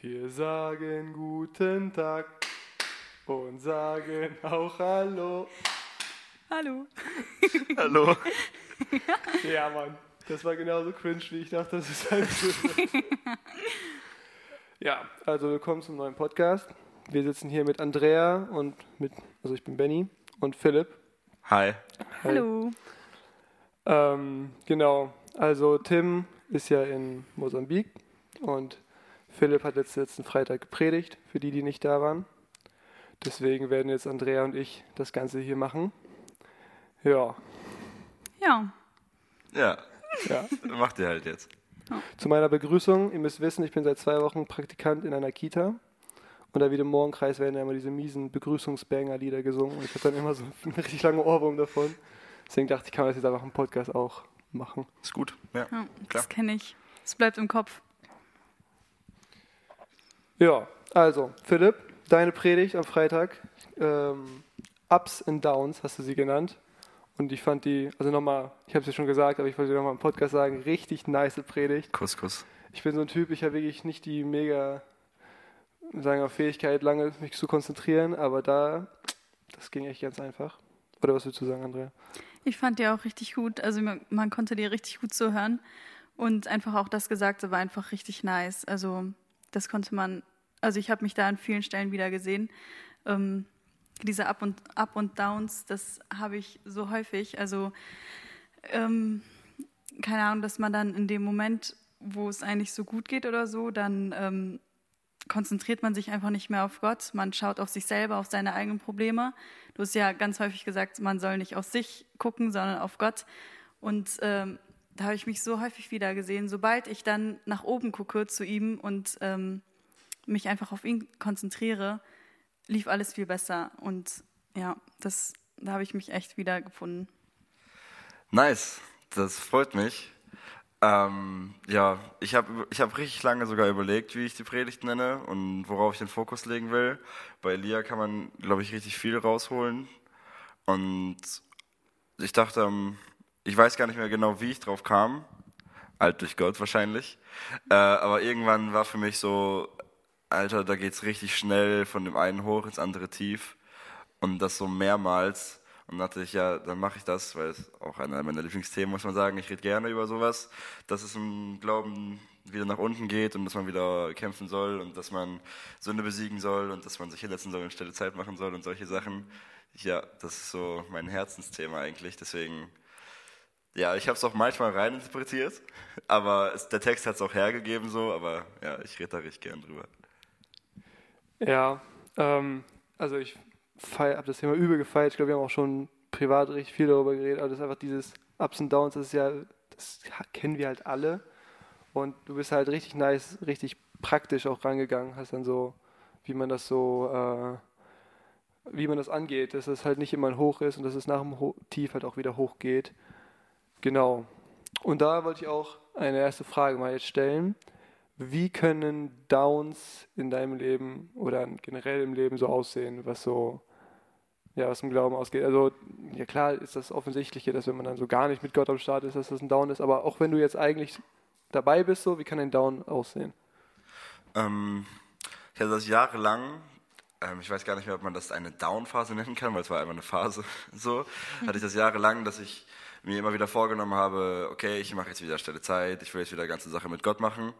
Wir sagen guten Tag und sagen auch Hallo. Hallo. Hallo. Ja, Mann. Das war genauso cringe, wie ich dachte, dass es sein würde. ja, also willkommen zum neuen Podcast. Wir sitzen hier mit Andrea und mit, also ich bin Benny und Philipp. Hi. Hallo. Ähm, genau, also Tim ist ja in Mosambik und Philipp hat jetzt letzten Freitag gepredigt, für die, die nicht da waren. Deswegen werden jetzt Andrea und ich das Ganze hier machen. Ja, Ja. Ja, ja. macht ihr halt jetzt. Zu meiner Begrüßung, ihr müsst wissen, ich bin seit zwei Wochen Praktikant in einer Kita. Und da wieder im Morgenkreis werden ja immer diese miesen Begrüßungsbanger-Lieder gesungen. Und ich habe dann immer so einen richtig langen Ohrwurm davon. Deswegen dachte ich, kann man das jetzt einfach im Podcast auch machen. Ist gut. Ja. ja Klar. das kenne ich. Es bleibt im Kopf. Ja, also, Philipp, deine Predigt am Freitag, ähm, Ups and Downs hast du sie genannt. Und ich fand die, also nochmal, ich habe es ja schon gesagt, aber ich wollte nochmal im Podcast sagen, richtig nice Predigt. Kuss, Kuss. Ich bin so ein Typ, ich habe wirklich nicht die mega, sagen wir, Fähigkeit, lange mich zu konzentrieren, aber da, das ging echt ganz einfach. Oder was würdest du sagen, Andrea? Ich fand die auch richtig gut. Also man, man konnte dir richtig gut zuhören. Und einfach auch das Gesagte war einfach richtig nice. Also das konnte man, also ich habe mich da an vielen Stellen wieder gesehen. Ähm, diese Up und, Up und Downs, das habe ich so häufig. Also ähm, keine Ahnung, dass man dann in dem Moment, wo es eigentlich so gut geht oder so, dann ähm, konzentriert man sich einfach nicht mehr auf Gott. Man schaut auf sich selber, auf seine eigenen Probleme. Du hast ja ganz häufig gesagt, man soll nicht auf sich gucken, sondern auf Gott. Und ähm, da habe ich mich so häufig wieder gesehen. Sobald ich dann nach oben gucke zu ihm und ähm, mich einfach auf ihn konzentriere, lief alles viel besser. Und ja, das, da habe ich mich echt wieder gefunden. Nice. Das freut mich. Ähm, ja, ich habe ich hab richtig lange sogar überlegt, wie ich die Predigt nenne und worauf ich den Fokus legen will. Bei Elia kann man, glaube ich, richtig viel rausholen. Und ich dachte, ähm, ich weiß gar nicht mehr genau, wie ich drauf kam. Alt durch Gott wahrscheinlich. Äh, aber irgendwann war für mich so, Alter, da geht's richtig schnell von dem einen hoch ins andere tief. Und das so mehrmals. Und dachte ich, ja, dann mache ich das, weil es auch einer meiner Lieblingsthemen, muss man sagen. Ich rede gerne über sowas, dass es im Glauben wieder nach unten geht und dass man wieder kämpfen soll und dass man Sünde besiegen soll und dass man sich hinsetzen soll und stille Zeit machen soll und solche Sachen. Ja, das ist so mein Herzensthema eigentlich. Deswegen, ja, ich habe es auch manchmal reininterpretiert, aber es, der Text hat es auch hergegeben so, aber ja, ich rede da richtig gern drüber. Ja, ähm, also ich habe das Thema übel gefeiert. Ich glaube, wir haben auch schon privat richtig viel darüber geredet. Aber das ist einfach dieses Ups und Downs, das ist ja, das kennen wir halt alle. Und du bist halt richtig nice, richtig praktisch auch rangegangen. Hast dann so, wie man das so, äh, wie man das angeht, dass es halt nicht immer ein Hoch ist und dass es nach dem Ho Tief halt auch wieder hoch geht. Genau. Und da wollte ich auch eine erste Frage mal jetzt stellen. Wie können Downs in deinem Leben oder generell im Leben so aussehen, was so, ja, was im Glauben ausgeht? Also, ja klar ist das Offensichtliche, dass wenn man dann so gar nicht mit Gott am Start ist, dass das ein Down ist, aber auch wenn du jetzt eigentlich dabei bist, so, wie kann ein Down aussehen? Ähm, ich hatte das jahrelang, ähm, ich weiß gar nicht mehr, ob man das eine Down-Phase nennen kann, weil es war einfach eine Phase so, hatte ich das jahrelang, dass ich mir immer wieder vorgenommen habe, okay, ich mache jetzt wieder Stelle Zeit, ich will jetzt wieder die ganze Sache mit Gott machen.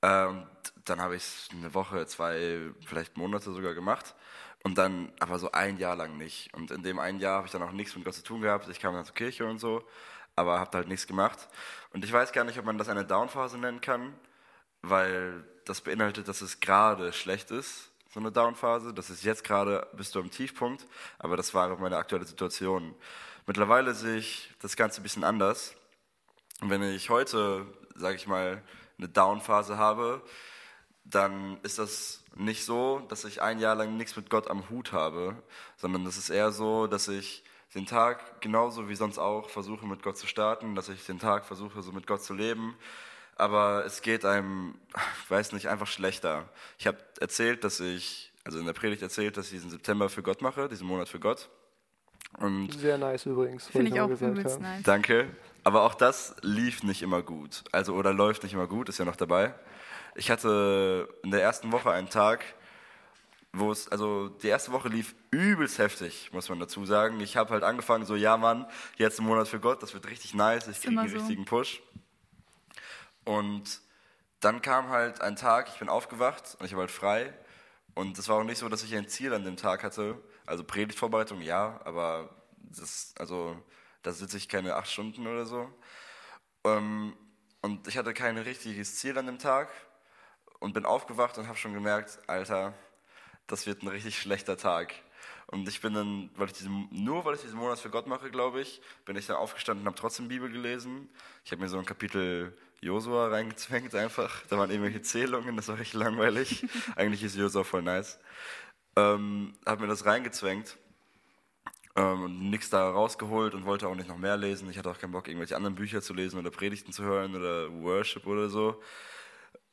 Und dann habe ich es eine Woche, zwei, vielleicht Monate sogar gemacht. Und dann aber so ein Jahr lang nicht. Und in dem einen Jahr habe ich dann auch nichts mit Gott zu tun gehabt. Ich kam dann zur Kirche und so, aber habe halt nichts gemacht. Und ich weiß gar nicht, ob man das eine Downphase nennen kann, weil das beinhaltet, dass es gerade schlecht ist, so eine Downphase. Das ist jetzt gerade, bist du am Tiefpunkt, aber das war einfach meine aktuelle Situation. Mittlerweile sehe ich das Ganze ein bisschen anders. Und wenn ich heute, sage ich mal, eine Downphase habe, dann ist das nicht so, dass ich ein Jahr lang nichts mit Gott am Hut habe, sondern das ist eher so, dass ich den Tag genauso wie sonst auch versuche mit Gott zu starten, dass ich den Tag versuche so mit Gott zu leben, aber es geht einem, ich weiß nicht, einfach schlechter. Ich habe erzählt, dass ich, also in der Predigt erzählt, dass ich diesen September für Gott mache, diesen Monat für Gott. Und Sehr nice übrigens. Finde ich mal auch gesagt übelst nice. Danke. Aber auch das lief nicht immer gut. Also, oder läuft nicht immer gut, ist ja noch dabei. ich hatte in der ersten Woche einen Tag, wo es, also die erste Woche lief übelst heftig, muss man dazu sagen. Ich habe halt angefangen, so, ja Mann, jetzt ein Monat für Gott, das wird richtig nice, ich kriege einen so. richtigen Push. Und dann kam halt ein Tag, ich bin aufgewacht und ich war halt frei. Und es war auch nicht so, dass ich ein Ziel an dem Tag hatte. Also Predigtvorbereitung, ja, aber das, also, da sitze ich keine acht Stunden oder so. Ähm, und ich hatte kein richtiges Ziel an dem Tag und bin aufgewacht und habe schon gemerkt, Alter, das wird ein richtig schlechter Tag. Und ich bin dann, weil ich diesen, nur weil ich diesen Monat für Gott mache, glaube ich, bin ich dann aufgestanden und habe trotzdem Bibel gelesen. Ich habe mir so ein Kapitel Josua reingezwängt einfach. Da waren irgendwelche Zählungen, das war richtig langweilig. Eigentlich ist Josua voll nice. Ähm, habe mir das reingezwängt ähm, und nichts da rausgeholt und wollte auch nicht noch mehr lesen. Ich hatte auch keinen Bock, irgendwelche anderen Bücher zu lesen oder Predigten zu hören oder Worship oder so.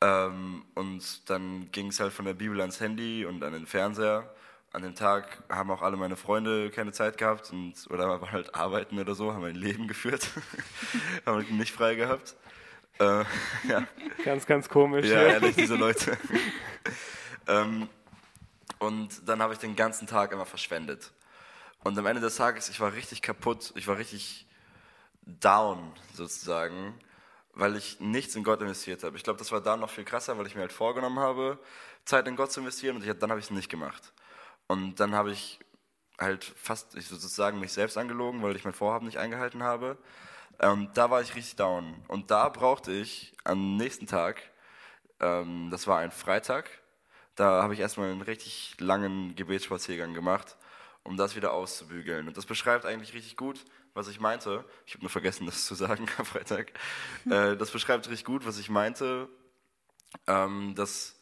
Ähm, und dann ging es halt von der Bibel ans Handy und an den Fernseher. An dem Tag haben auch alle meine Freunde keine Zeit gehabt und, oder waren halt arbeiten oder so, haben ein Leben geführt, haben halt nicht frei gehabt. Äh, ja. Ganz, ganz komisch. Ja, ehrlich, diese Leute. ähm, und dann habe ich den ganzen Tag immer verschwendet. Und am Ende des Tages, ich war richtig kaputt, ich war richtig down sozusagen weil ich nichts in Gott investiert habe. Ich glaube, das war da noch viel krasser, weil ich mir halt vorgenommen habe, Zeit in Gott zu investieren und ich, dann habe ich es nicht gemacht. Und dann habe ich halt fast ich sozusagen mich selbst angelogen, weil ich mein Vorhaben nicht eingehalten habe. Ähm, da war ich richtig down. Und da brauchte ich am nächsten Tag, ähm, das war ein Freitag, da habe ich erstmal einen richtig langen Gebetsspaziergang gemacht, um das wieder auszubügeln. Und das beschreibt eigentlich richtig gut, was ich meinte. Ich habe nur vergessen, das zu sagen am Freitag. Äh, das beschreibt richtig gut, was ich meinte, ähm, dass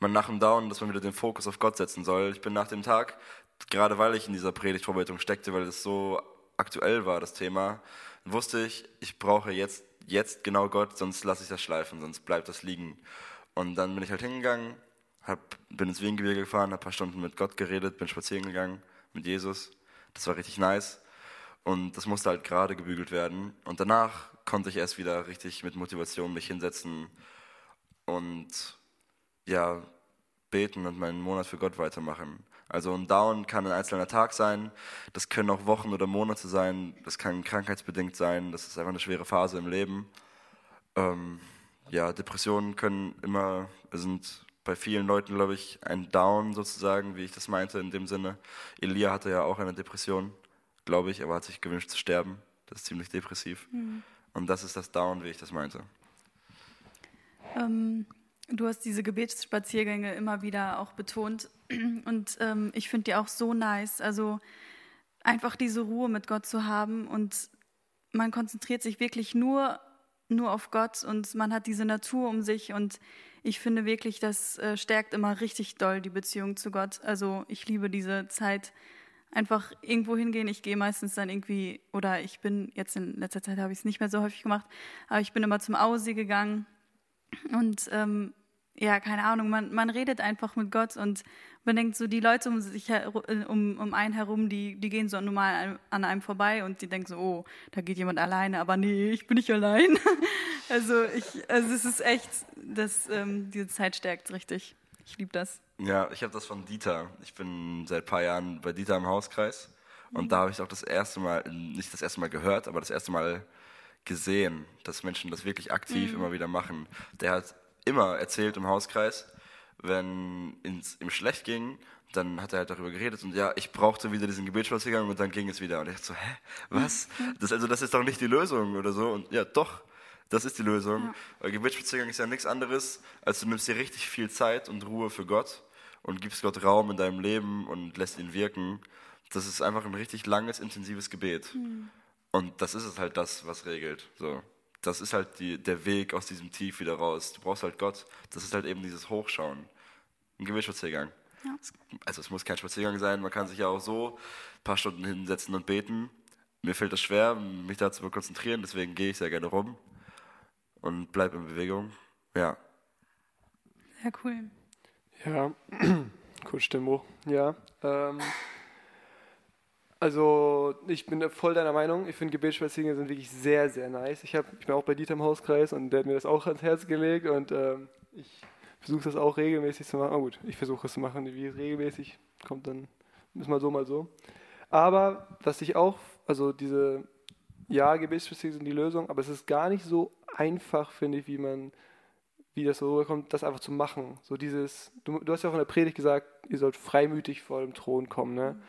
man nach dem Down, dass man wieder den Fokus auf Gott setzen soll. Ich bin nach dem Tag, gerade weil ich in dieser Predigtvorbereitung steckte, weil es so aktuell war, das Thema, wusste ich, ich brauche jetzt, jetzt genau Gott, sonst lasse ich das schleifen, sonst bleibt das liegen. Und dann bin ich halt hingegangen, hab, bin ins Wiengebirge gefahren, habe ein paar Stunden mit Gott geredet, bin spazieren gegangen mit Jesus. Das war richtig nice. Und das musste halt gerade gebügelt werden. Und danach konnte ich erst wieder richtig mit Motivation mich hinsetzen und ja, beten und meinen Monat für Gott weitermachen. Also ein Down kann ein einzelner Tag sein, das können auch Wochen oder Monate sein, das kann krankheitsbedingt sein, das ist einfach eine schwere Phase im Leben. Ähm, ja, Depressionen können immer, sind bei vielen Leuten, glaube ich, ein Down sozusagen, wie ich das meinte in dem Sinne. Elia hatte ja auch eine Depression glaube ich, aber hat sich gewünscht zu sterben. Das ist ziemlich depressiv. Mhm. Und das ist das Down, wie ich das meinte. Ähm, du hast diese Gebetsspaziergänge immer wieder auch betont. Und ähm, ich finde die auch so nice. Also einfach diese Ruhe mit Gott zu haben und man konzentriert sich wirklich nur, nur auf Gott und man hat diese Natur um sich und ich finde wirklich, das äh, stärkt immer richtig doll die Beziehung zu Gott. Also ich liebe diese Zeit, einfach irgendwo hingehen. Ich gehe meistens dann irgendwie, oder ich bin jetzt in letzter Zeit habe ich es nicht mehr so häufig gemacht, aber ich bin immer zum Aussee gegangen und ähm, ja, keine Ahnung, man, man redet einfach mit Gott und man denkt so, die Leute um sich um, um einen herum, die, die gehen so normal an einem vorbei und die denken so, oh, da geht jemand alleine, aber nee, ich bin nicht allein. also ich, also es ist echt, das, ähm, diese Zeit stärkt richtig. Ich liebe das. Ja, ich habe das von Dieter. Ich bin seit ein paar Jahren bei Dieter im Hauskreis. Und mhm. da habe ich auch das erste Mal, nicht das erste Mal gehört, aber das erste Mal gesehen, dass Menschen das wirklich aktiv mhm. immer wieder machen. Der hat immer erzählt im Hauskreis, wenn es ihm schlecht ging, dann hat er halt darüber geredet und ja, ich brauchte wieder diesen Gebetsspaziergang und dann ging es wieder. Und ich dachte so, hä, was? Das, also das ist doch nicht die Lösung oder so. Und ja, doch, das ist die Lösung. Ja. Weil Gebetsspaziergang ist ja nichts anderes, als du nimmst dir richtig viel Zeit und Ruhe für Gott und gibst Gott Raum in deinem Leben und lässt ihn wirken. Das ist einfach ein richtig langes, intensives Gebet. Mhm. Und das ist es halt das, was regelt. So. Das ist halt die, der Weg aus diesem Tief wieder raus. Du brauchst halt Gott. Das ist halt eben dieses Hochschauen. Ein Gebetsspaziergang. Ja. Also es muss kein Spaziergang sein, man kann sich ja auch so ein paar Stunden hinsetzen und beten. Mir fällt das schwer, mich dazu zu konzentrieren, deswegen gehe ich sehr gerne rum und bleib in Bewegung. Ja. Sehr cool. Ja, cool Stimmbuch. Ja. Ähm, also ich bin voll deiner Meinung. Ich finde Gebetsspaziergänge sind wirklich sehr, sehr nice. Ich, hab, ich bin auch bei Dieter im Hauskreis und der hat mir das auch ans Herz gelegt und ähm, ich versuche das auch regelmäßig zu machen. Oh gut, ich versuche es zu machen, wie es regelmäßig kommt, dann ist mal so, mal so. Aber was ich auch, also diese, ja, Gebetsbeziehungen sind die Lösung, aber es ist gar nicht so einfach, finde ich, wie man, wie das so rüberkommt, das einfach zu machen. So dieses, du, du hast ja auch in der Predigt gesagt, ihr sollt freimütig vor dem Thron kommen, ne?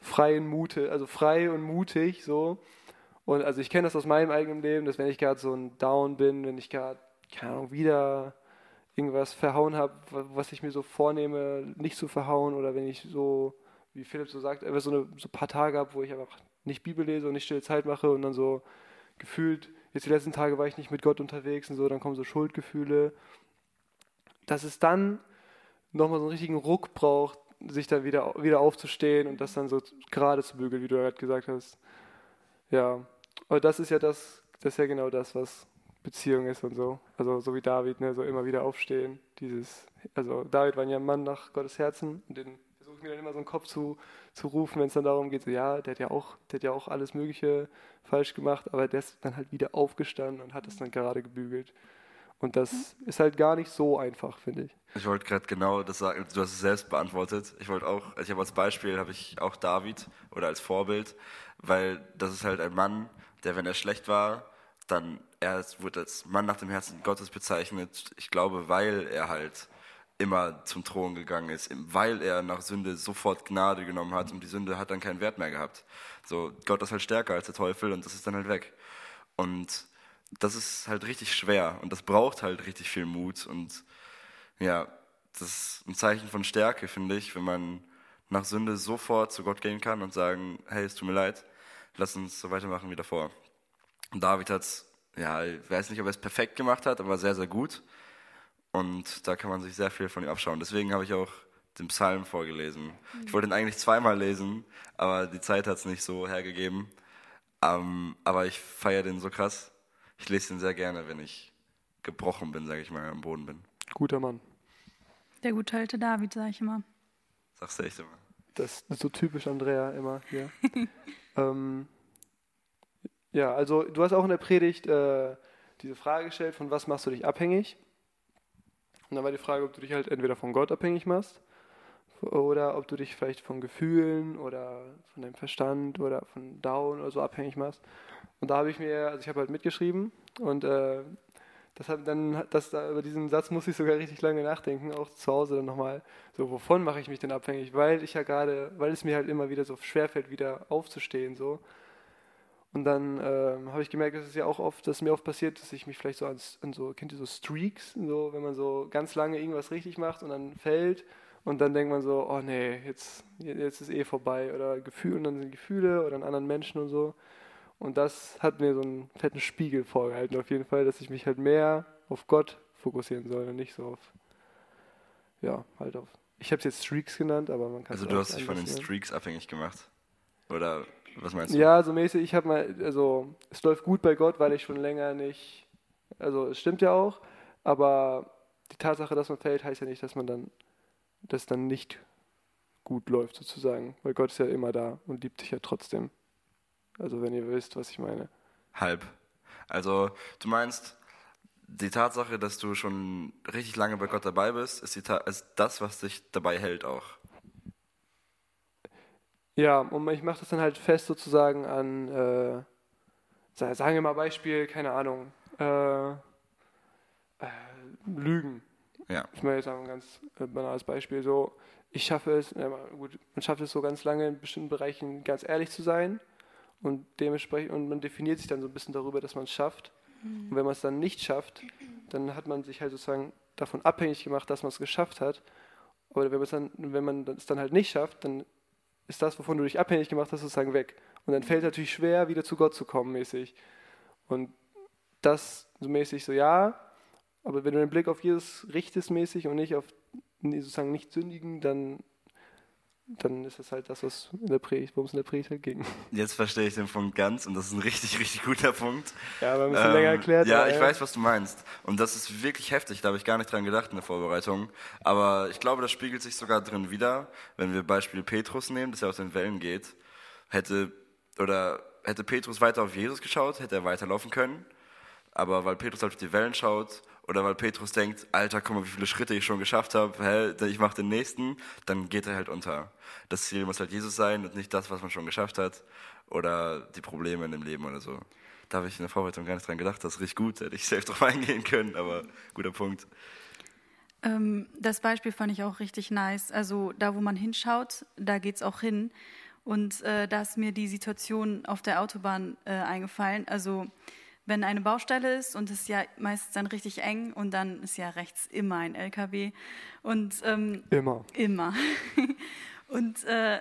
Freien Mute, also frei und mutig, so. Und also ich kenne das aus meinem eigenen Leben, dass wenn ich gerade so ein Down bin, wenn ich gerade, keine Ahnung, wieder irgendwas verhauen habe, was ich mir so vornehme, nicht zu verhauen, oder wenn ich so, wie Philipp so sagt, einfach so, eine, so ein paar Tage habe, wo ich einfach nicht Bibel lese und nicht stille Zeit mache und dann so gefühlt, jetzt die letzten Tage war ich nicht mit Gott unterwegs und so, dann kommen so Schuldgefühle, dass es dann nochmal so einen richtigen Ruck braucht, sich dann wieder, wieder aufzustehen und das dann so gerade zu bügeln, wie du gerade gesagt hast. Ja, aber das ist ja das, das ist ja genau das, was Beziehung ist und so. Also so wie David, ne, so immer wieder aufstehen. Dieses, also David war ja ein Mann nach Gottes Herzen und den versuche ich mir dann immer so einen Kopf zu, zu rufen, wenn es dann darum geht, so ja, der hat ja auch, der hat ja auch alles Mögliche falsch gemacht, aber der ist dann halt wieder aufgestanden und hat es dann gerade gebügelt. Und das ist halt gar nicht so einfach, finde ich. Ich wollte gerade genau das sagen, du hast es selbst beantwortet. Ich wollte auch, ich habe als Beispiel, habe ich auch David oder als Vorbild, weil das ist halt ein Mann, der, wenn er schlecht war, dann, er wurde als Mann nach dem Herzen Gottes bezeichnet. Ich glaube, weil er halt immer zum Thron gegangen ist, weil er nach Sünde sofort Gnade genommen hat und die Sünde hat dann keinen Wert mehr gehabt. So, Gott ist halt stärker als der Teufel und das ist dann halt weg. Und das ist halt richtig schwer und das braucht halt richtig viel Mut und ja, das ist ein Zeichen von Stärke, finde ich, wenn man nach Sünde sofort zu Gott gehen kann und sagen, hey, es tut mir leid, lass uns so weitermachen wie davor. Und David hat es, ja, ich weiß nicht, ob er es perfekt gemacht hat, aber sehr, sehr gut. Und da kann man sich sehr viel von ihm abschauen. Deswegen habe ich auch den Psalm vorgelesen. Ich wollte ihn eigentlich zweimal lesen, aber die Zeit hat es nicht so hergegeben. Um, aber ich feiere den so krass ich lese den sehr gerne, wenn ich gebrochen bin, sage ich mal, am Boden bin. Guter Mann. Der gute alte David, sage ich immer. Sagst du echt immer. Das ist so typisch Andrea immer hier. ähm, ja, also du hast auch in der Predigt äh, diese Frage gestellt, von was machst du dich abhängig? Und dann war die Frage, ob du dich halt entweder von Gott abhängig machst oder ob du dich vielleicht von Gefühlen oder von deinem Verstand oder von Down oder so abhängig machst. Und da habe ich mir, also ich habe halt mitgeschrieben und äh, das hat dann, das, da, über diesen Satz muss ich sogar richtig lange nachdenken, auch zu Hause dann nochmal. So, wovon mache ich mich denn abhängig? Weil ich ja gerade, weil es mir halt immer wieder so schwerfällt, wieder aufzustehen, so. Und dann äh, habe ich gemerkt, dass es ja auch oft, dass mir oft passiert, dass ich mich vielleicht so an, an so, kennt ihr so Streaks, so, wenn man so ganz lange irgendwas richtig macht und dann fällt und dann denkt man so, oh nee, jetzt, jetzt ist eh vorbei oder Gefühle und dann sind Gefühle oder an anderen Menschen und so. Und das hat mir so einen fetten Spiegel vorgehalten, auf jeden Fall, dass ich mich halt mehr auf Gott fokussieren soll und nicht so auf, ja, halt auf. Ich habe es jetzt Streaks genannt, aber man kann Also, du hast dich von den Streaks abhängig gemacht? Oder was meinst du? Ja, so mäßig, ich habe mal, also, es läuft gut bei Gott, weil ich schon länger nicht, also, es stimmt ja auch, aber die Tatsache, dass man fällt, heißt ja nicht, dass man dann, dass dann nicht gut läuft, sozusagen, weil Gott ist ja immer da und liebt dich ja trotzdem. Also wenn ihr wisst, was ich meine. Halb. Also du meinst, die Tatsache, dass du schon richtig lange bei Gott dabei bist, ist, ist das, was dich dabei hält auch. Ja, und ich mache das dann halt fest sozusagen an, äh, sagen wir mal Beispiel, keine Ahnung, äh, äh, Lügen. Ja. Ich meine jetzt ein ganz äh, banales Beispiel. So, ich schaffe es, ja, gut, man schafft es so ganz lange in bestimmten Bereichen ganz ehrlich zu sein und dementsprechend und man definiert sich dann so ein bisschen darüber, dass man es schafft. Mhm. Und wenn man es dann nicht schafft, dann hat man sich halt sozusagen davon abhängig gemacht, dass man es geschafft hat. Aber wenn, dann, wenn man es dann halt nicht schafft, dann ist das, wovon du dich abhängig gemacht hast, sozusagen weg. Und dann fällt es natürlich schwer, wieder zu Gott zu kommen, mäßig. Und das so mäßig so, ja, aber wenn du den Blick auf Jesus richtest, mäßig und nicht auf sozusagen nicht sündigen, dann dann ist das halt das, was in der Predigt, worum es in der Predigt halt ging. Jetzt verstehe ich den Punkt ganz und das ist ein richtig, richtig guter Punkt. Ja, aber ein bisschen ähm, länger erklärt. Ja, ich ja. weiß, was du meinst. Und das ist wirklich heftig, da habe ich gar nicht dran gedacht in der Vorbereitung. Aber ich glaube, das spiegelt sich sogar drin wieder, wenn wir Beispiel Petrus nehmen, dass er aus den Wellen geht. Hätte, oder hätte Petrus weiter auf Jesus geschaut, hätte er weiterlaufen können. Aber weil Petrus halt auf die Wellen schaut oder weil Petrus denkt, Alter, guck mal, wie viele Schritte ich schon geschafft habe, ich mache den nächsten, dann geht er halt unter. Das Ziel muss halt Jesus sein und nicht das, was man schon geschafft hat oder die Probleme in dem Leben oder so. Da habe ich in der Vorbereitung gar nicht dran gedacht, das ist richtig gut, hätte ich selbst drauf eingehen können, aber guter Punkt. Ähm, das Beispiel fand ich auch richtig nice. Also da, wo man hinschaut, da geht es auch hin. Und äh, da ist mir die Situation auf der Autobahn äh, eingefallen. Also wenn eine Baustelle ist und es ist ja meistens dann richtig eng und dann ist ja rechts immer ein LKW. Und, ähm, immer. Immer. und äh,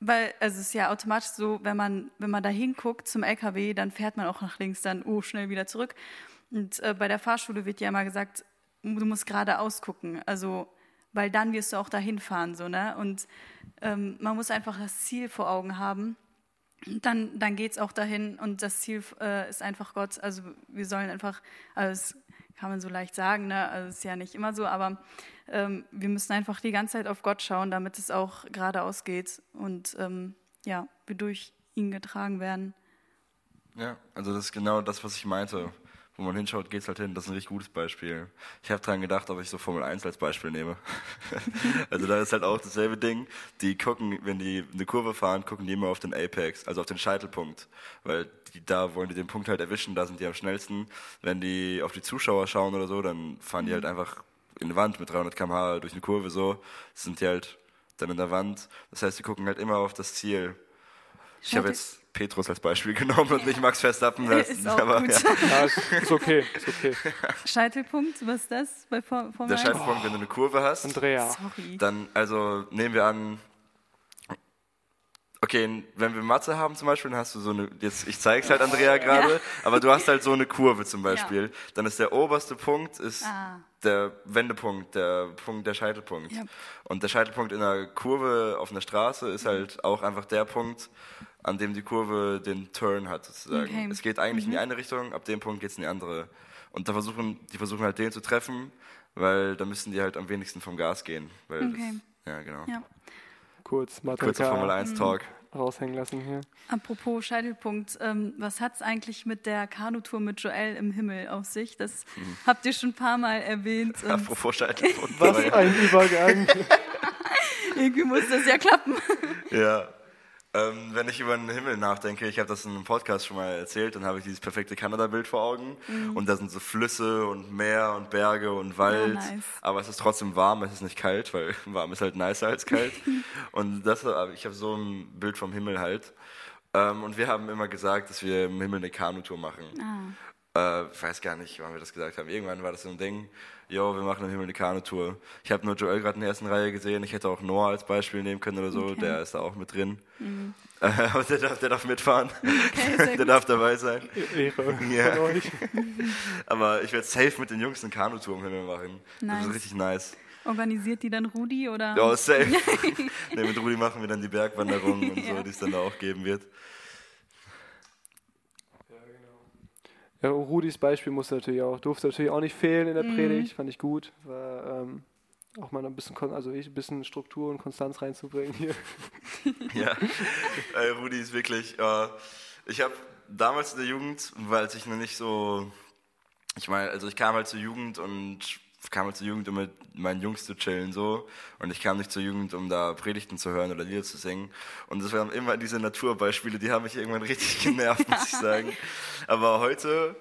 weil, also es ist ja automatisch so, wenn man, wenn man da hinguckt zum LKW, dann fährt man auch nach links, dann oh, schnell wieder zurück. Und äh, bei der Fahrschule wird ja immer gesagt, du musst geradeaus gucken. Also, weil dann wirst du auch dahin fahren, so, ne? Und ähm, man muss einfach das Ziel vor Augen haben. Dann, dann geht es auch dahin und das Ziel äh, ist einfach Gott. Also wir sollen einfach, also das kann man so leicht sagen, ne? also ist ja nicht immer so, aber ähm, wir müssen einfach die ganze Zeit auf Gott schauen, damit es auch geradeaus geht und ähm, ja, wir durch ihn getragen werden. Ja, also das ist genau das, was ich meinte wo man hinschaut, geht es halt hin. Das ist ein richtig gutes Beispiel. Ich habe dran gedacht, ob ich so Formel 1 als Beispiel nehme. also da ist halt auch dasselbe Ding. Die gucken, wenn die eine Kurve fahren, gucken die immer auf den Apex, also auf den Scheitelpunkt. Weil die, da wollen die den Punkt halt erwischen, da sind die am schnellsten. Wenn die auf die Zuschauer schauen oder so, dann fahren die halt mhm. einfach in die Wand mit 300 km/h durch eine Kurve so. Sind die halt dann in der Wand. Das heißt, die gucken halt immer auf das Ziel. Ich habe jetzt Petrus als Beispiel genommen und nicht Max Verstappen. Das, ist auch aber, gut. Ja. ja. ist okay, ist okay. Scheitelpunkt, was ist das bei Formel Der Scheitelpunkt, oh. wenn du eine Kurve hast, Andrea. Sorry. dann, also nehmen wir an, Okay, wenn wir Mathe haben zum Beispiel, dann hast du so eine, jetzt, ich zeige es halt Andrea gerade, ja. aber du hast halt so eine Kurve zum Beispiel. Ja. Dann ist der oberste Punkt ist ah. der Wendepunkt, der Punkt, der Scheitelpunkt. Ja. Und der Scheitelpunkt in einer Kurve auf einer Straße ist halt auch einfach der Punkt, an dem die Kurve den Turn hat sozusagen. Okay. Es geht eigentlich mhm. in die mhm. eine Richtung, ab dem Punkt geht es in die andere. Und da versuchen, die versuchen halt den zu treffen, weil da müssen die halt am wenigsten vom Gas gehen. Weil okay. das, ja, genau kurz Mathe Kurzer Formel 1 Talk raushängen lassen hier. Apropos Scheitelpunkt, ähm, was hat es eigentlich mit der Kanutour mit Joel im Himmel auf sich? Das mhm. habt ihr schon ein paar Mal erwähnt. Apropos Scheitelpunkt. was ein Übergang. Irgendwie muss das ja klappen. Ja. Ähm, wenn ich über den Himmel nachdenke, ich habe das in einem Podcast schon mal erzählt, dann habe ich dieses perfekte Kanada-Bild vor Augen. Mhm. Und da sind so Flüsse und Meer und Berge und Wald. Ja, nice. Aber es ist trotzdem warm, es ist nicht kalt, weil warm ist halt nicer als kalt. und das, ich habe so ein Bild vom Himmel halt. Ähm, und wir haben immer gesagt, dass wir im Himmel eine Kanutour machen. Ah. Äh, ich weiß gar nicht, wann wir das gesagt haben. Irgendwann war das so ein Ding jo, wir machen im Himmel eine Kanutour. Ich habe nur Joel gerade in der ersten Reihe gesehen. Ich hätte auch Noah als Beispiel nehmen können oder so. Okay. Der ist da auch mit drin. Mhm. Aber der darf, der darf mitfahren. Okay, der darf dabei sein. Ehre ja. euch. Aber ich werde safe mit den Jungs eine Kanutour im Himmel machen. Nice. Das ist richtig nice. Organisiert die dann Rudi oder? Ja, safe. nee, mit Rudi machen wir dann die Bergwanderung und so, die es dann da auch geben wird. Ja, Rudis Beispiel musste natürlich auch, durfte natürlich auch nicht fehlen in der mhm. Predigt, fand ich gut. War, ähm, auch mal ein bisschen, also ich, ein bisschen Struktur und Konstanz reinzubringen hier. ja, äh, Rudi ist wirklich, äh, ich habe damals in der Jugend, weil ich noch nicht so, ich meine, also ich kam halt zur Jugend und kam halt zur Jugend, um mit meinen Jungs zu chillen, so. Und ich kam nicht zur Jugend, um da Predigten zu hören oder Lieder zu singen. Und das waren immer diese Naturbeispiele, die haben mich irgendwann richtig genervt, muss ich sagen. Aber heute,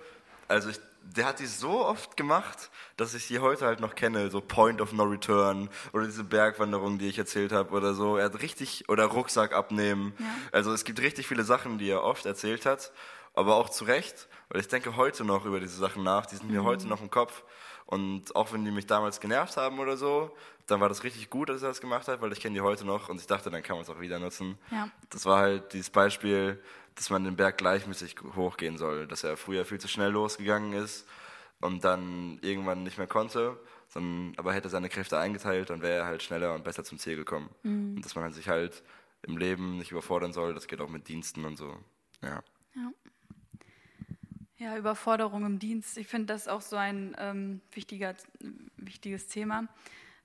also ich, der hat die so oft gemacht, dass ich die heute halt noch kenne, so Point of No Return oder diese Bergwanderung, die ich erzählt habe oder so. Er hat richtig, oder Rucksack abnehmen. Ja. Also es gibt richtig viele Sachen, die er oft erzählt hat, aber auch zu Recht, weil ich denke heute noch über diese Sachen nach, die sind mir mhm. heute noch im Kopf. Und auch wenn die mich damals genervt haben oder so, dann war das richtig gut, dass er das gemacht hat, weil ich kenne die heute noch und ich dachte, dann kann man es auch wieder nutzen. Ja. Das war halt dieses Beispiel, dass man den Berg gleichmäßig hochgehen soll, dass er früher viel zu schnell losgegangen ist und dann irgendwann nicht mehr konnte, sondern, aber hätte seine Kräfte eingeteilt, dann wäre er halt schneller und besser zum Ziel gekommen. Mhm. Und dass man sich halt im Leben nicht überfordern soll, das geht auch mit Diensten und so. Ja. ja. Ja, Überforderung im Dienst. Ich finde das auch so ein ähm, wichtiger, wichtiges Thema.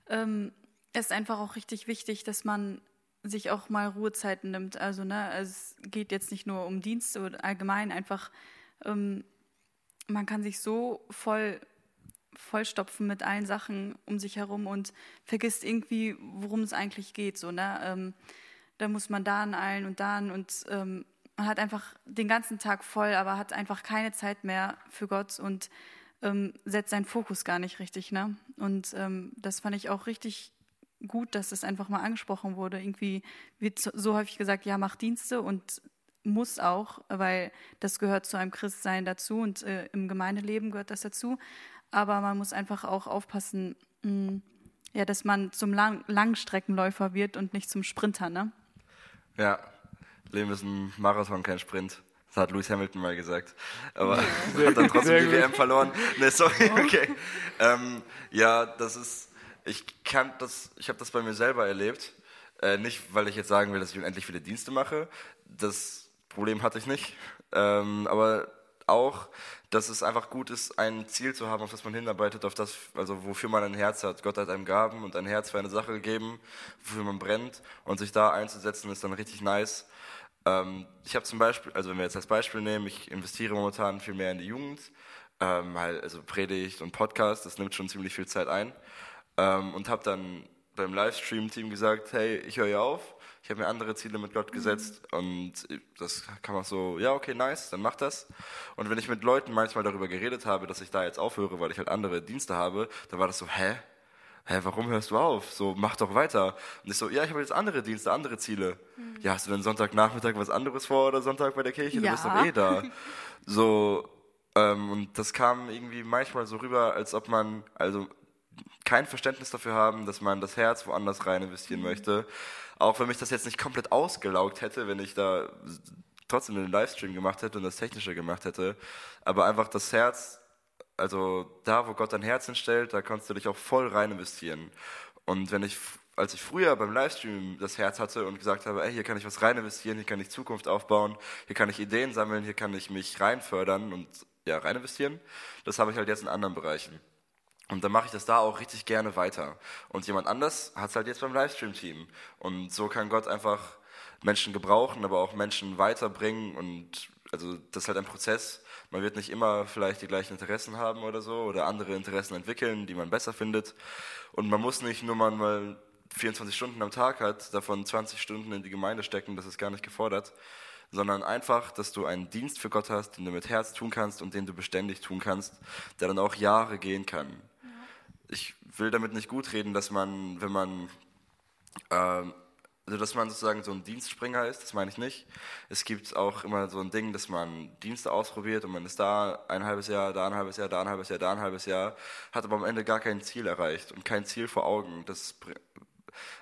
Ähm, es ist einfach auch richtig wichtig, dass man sich auch mal Ruhezeiten nimmt. Also, ne, es geht jetzt nicht nur um Dienst oder allgemein einfach, ähm, man kann sich so voll vollstopfen mit allen Sachen um sich herum und vergisst irgendwie, worum es eigentlich geht. So, ne? Ähm, da muss man da an allen und da und ähm, man hat einfach den ganzen Tag voll, aber hat einfach keine Zeit mehr für Gott und ähm, setzt seinen Fokus gar nicht richtig. Ne? Und ähm, das fand ich auch richtig gut, dass das einfach mal angesprochen wurde. Irgendwie wird so häufig gesagt, ja, mach Dienste und muss auch, weil das gehört zu einem Christsein dazu und äh, im Gemeindeleben gehört das dazu. Aber man muss einfach auch aufpassen, mh, hm, ja, dass man zum Lang Langstreckenläufer wird und nicht zum Sprinter, ne? Ja, Leben ist ein Marathon, kein Sprint. Das hat Lewis Hamilton mal gesagt. Aber ja. hat dann trotzdem die WM verloren. Ne, sorry, okay. Ähm, ja, das ist, ich kann das, ich habe das bei mir selber erlebt. Äh, nicht, weil ich jetzt sagen will, dass ich unendlich viele Dienste mache. Das Problem hatte ich nicht. Ähm, aber auch, dass es einfach gut ist, ein Ziel zu haben, auf das man hinarbeitet, auf das, also wofür man ein Herz hat. Gott hat einem Gaben und ein Herz für eine Sache gegeben, wofür man brennt und sich da einzusetzen, ist dann richtig nice. Ähm, ich habe zum Beispiel, also wenn wir jetzt als Beispiel nehmen, ich investiere momentan viel mehr in die Jugend, ähm, also Predigt und Podcast, das nimmt schon ziemlich viel Zeit ein ähm, und habe dann beim Livestream-Team gesagt, hey, ich höre auf, ich habe mir andere Ziele mit Gott gesetzt und das kann man so, ja, okay, nice, dann mach das. Und wenn ich mit Leuten manchmal darüber geredet habe, dass ich da jetzt aufhöre, weil ich halt andere Dienste habe, dann war das so, hä? Hä, warum hörst du auf? So, mach doch weiter. Und ich so, ja, ich habe jetzt andere Dienste, andere Ziele. Mhm. Ja, hast du denn Sonntagnachmittag was anderes vor oder Sonntag bei der Kirche? Ja. Du bist doch eh da. So, ähm, und das kam irgendwie manchmal so rüber, als ob man, also kein Verständnis dafür haben, dass man das Herz woanders rein investieren mhm. möchte. Auch wenn mich das jetzt nicht komplett ausgelaugt hätte, wenn ich da trotzdem einen Livestream gemacht hätte und das Technische gemacht hätte. Aber einfach das Herz, also da, wo Gott dein Herz hinstellt, da kannst du dich auch voll rein investieren. Und wenn ich, als ich früher beim Livestream das Herz hatte und gesagt habe, ey, hier kann ich was rein investieren, hier kann ich Zukunft aufbauen, hier kann ich Ideen sammeln, hier kann ich mich rein fördern und ja, rein investieren, das habe ich halt jetzt in anderen Bereichen. Und dann mache ich das da auch richtig gerne weiter. Und jemand anders hat es halt jetzt beim Livestream-Team. Und so kann Gott einfach Menschen gebrauchen, aber auch Menschen weiterbringen. Und also das ist halt ein Prozess. Man wird nicht immer vielleicht die gleichen Interessen haben oder so oder andere Interessen entwickeln, die man besser findet. Und man muss nicht nur mal 24 Stunden am Tag hat, davon 20 Stunden in die Gemeinde stecken, das ist gar nicht gefordert, sondern einfach, dass du einen Dienst für Gott hast, den du mit Herz tun kannst und den du beständig tun kannst, der dann auch Jahre gehen kann ich will damit nicht gut reden, dass man, wenn man, äh, also dass man sozusagen so ein Dienstspringer ist, das meine ich nicht. Es gibt auch immer so ein Ding, dass man Dienste ausprobiert und man ist da ein halbes Jahr, da ein halbes Jahr, da ein halbes Jahr, da ein halbes Jahr, hat aber am Ende gar kein Ziel erreicht und kein Ziel vor Augen. Das,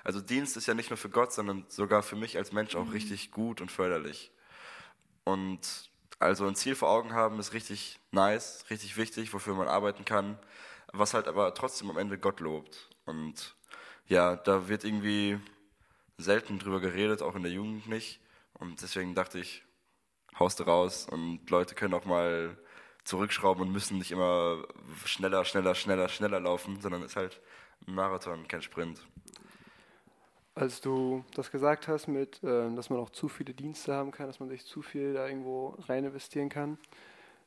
also Dienst ist ja nicht nur für Gott, sondern sogar für mich als Mensch auch mhm. richtig gut und förderlich. Und also ein Ziel vor Augen haben ist richtig nice, richtig wichtig, wofür man arbeiten kann was halt aber trotzdem am Ende Gott lobt. Und ja, da wird irgendwie selten drüber geredet, auch in der Jugend nicht. Und deswegen dachte ich, haust du raus und Leute können auch mal zurückschrauben und müssen nicht immer schneller, schneller, schneller, schneller laufen, sondern es ist halt ein Marathon, kein Sprint. Als du das gesagt hast, mit, äh, dass man auch zu viele Dienste haben kann, dass man sich zu viel da irgendwo rein investieren kann,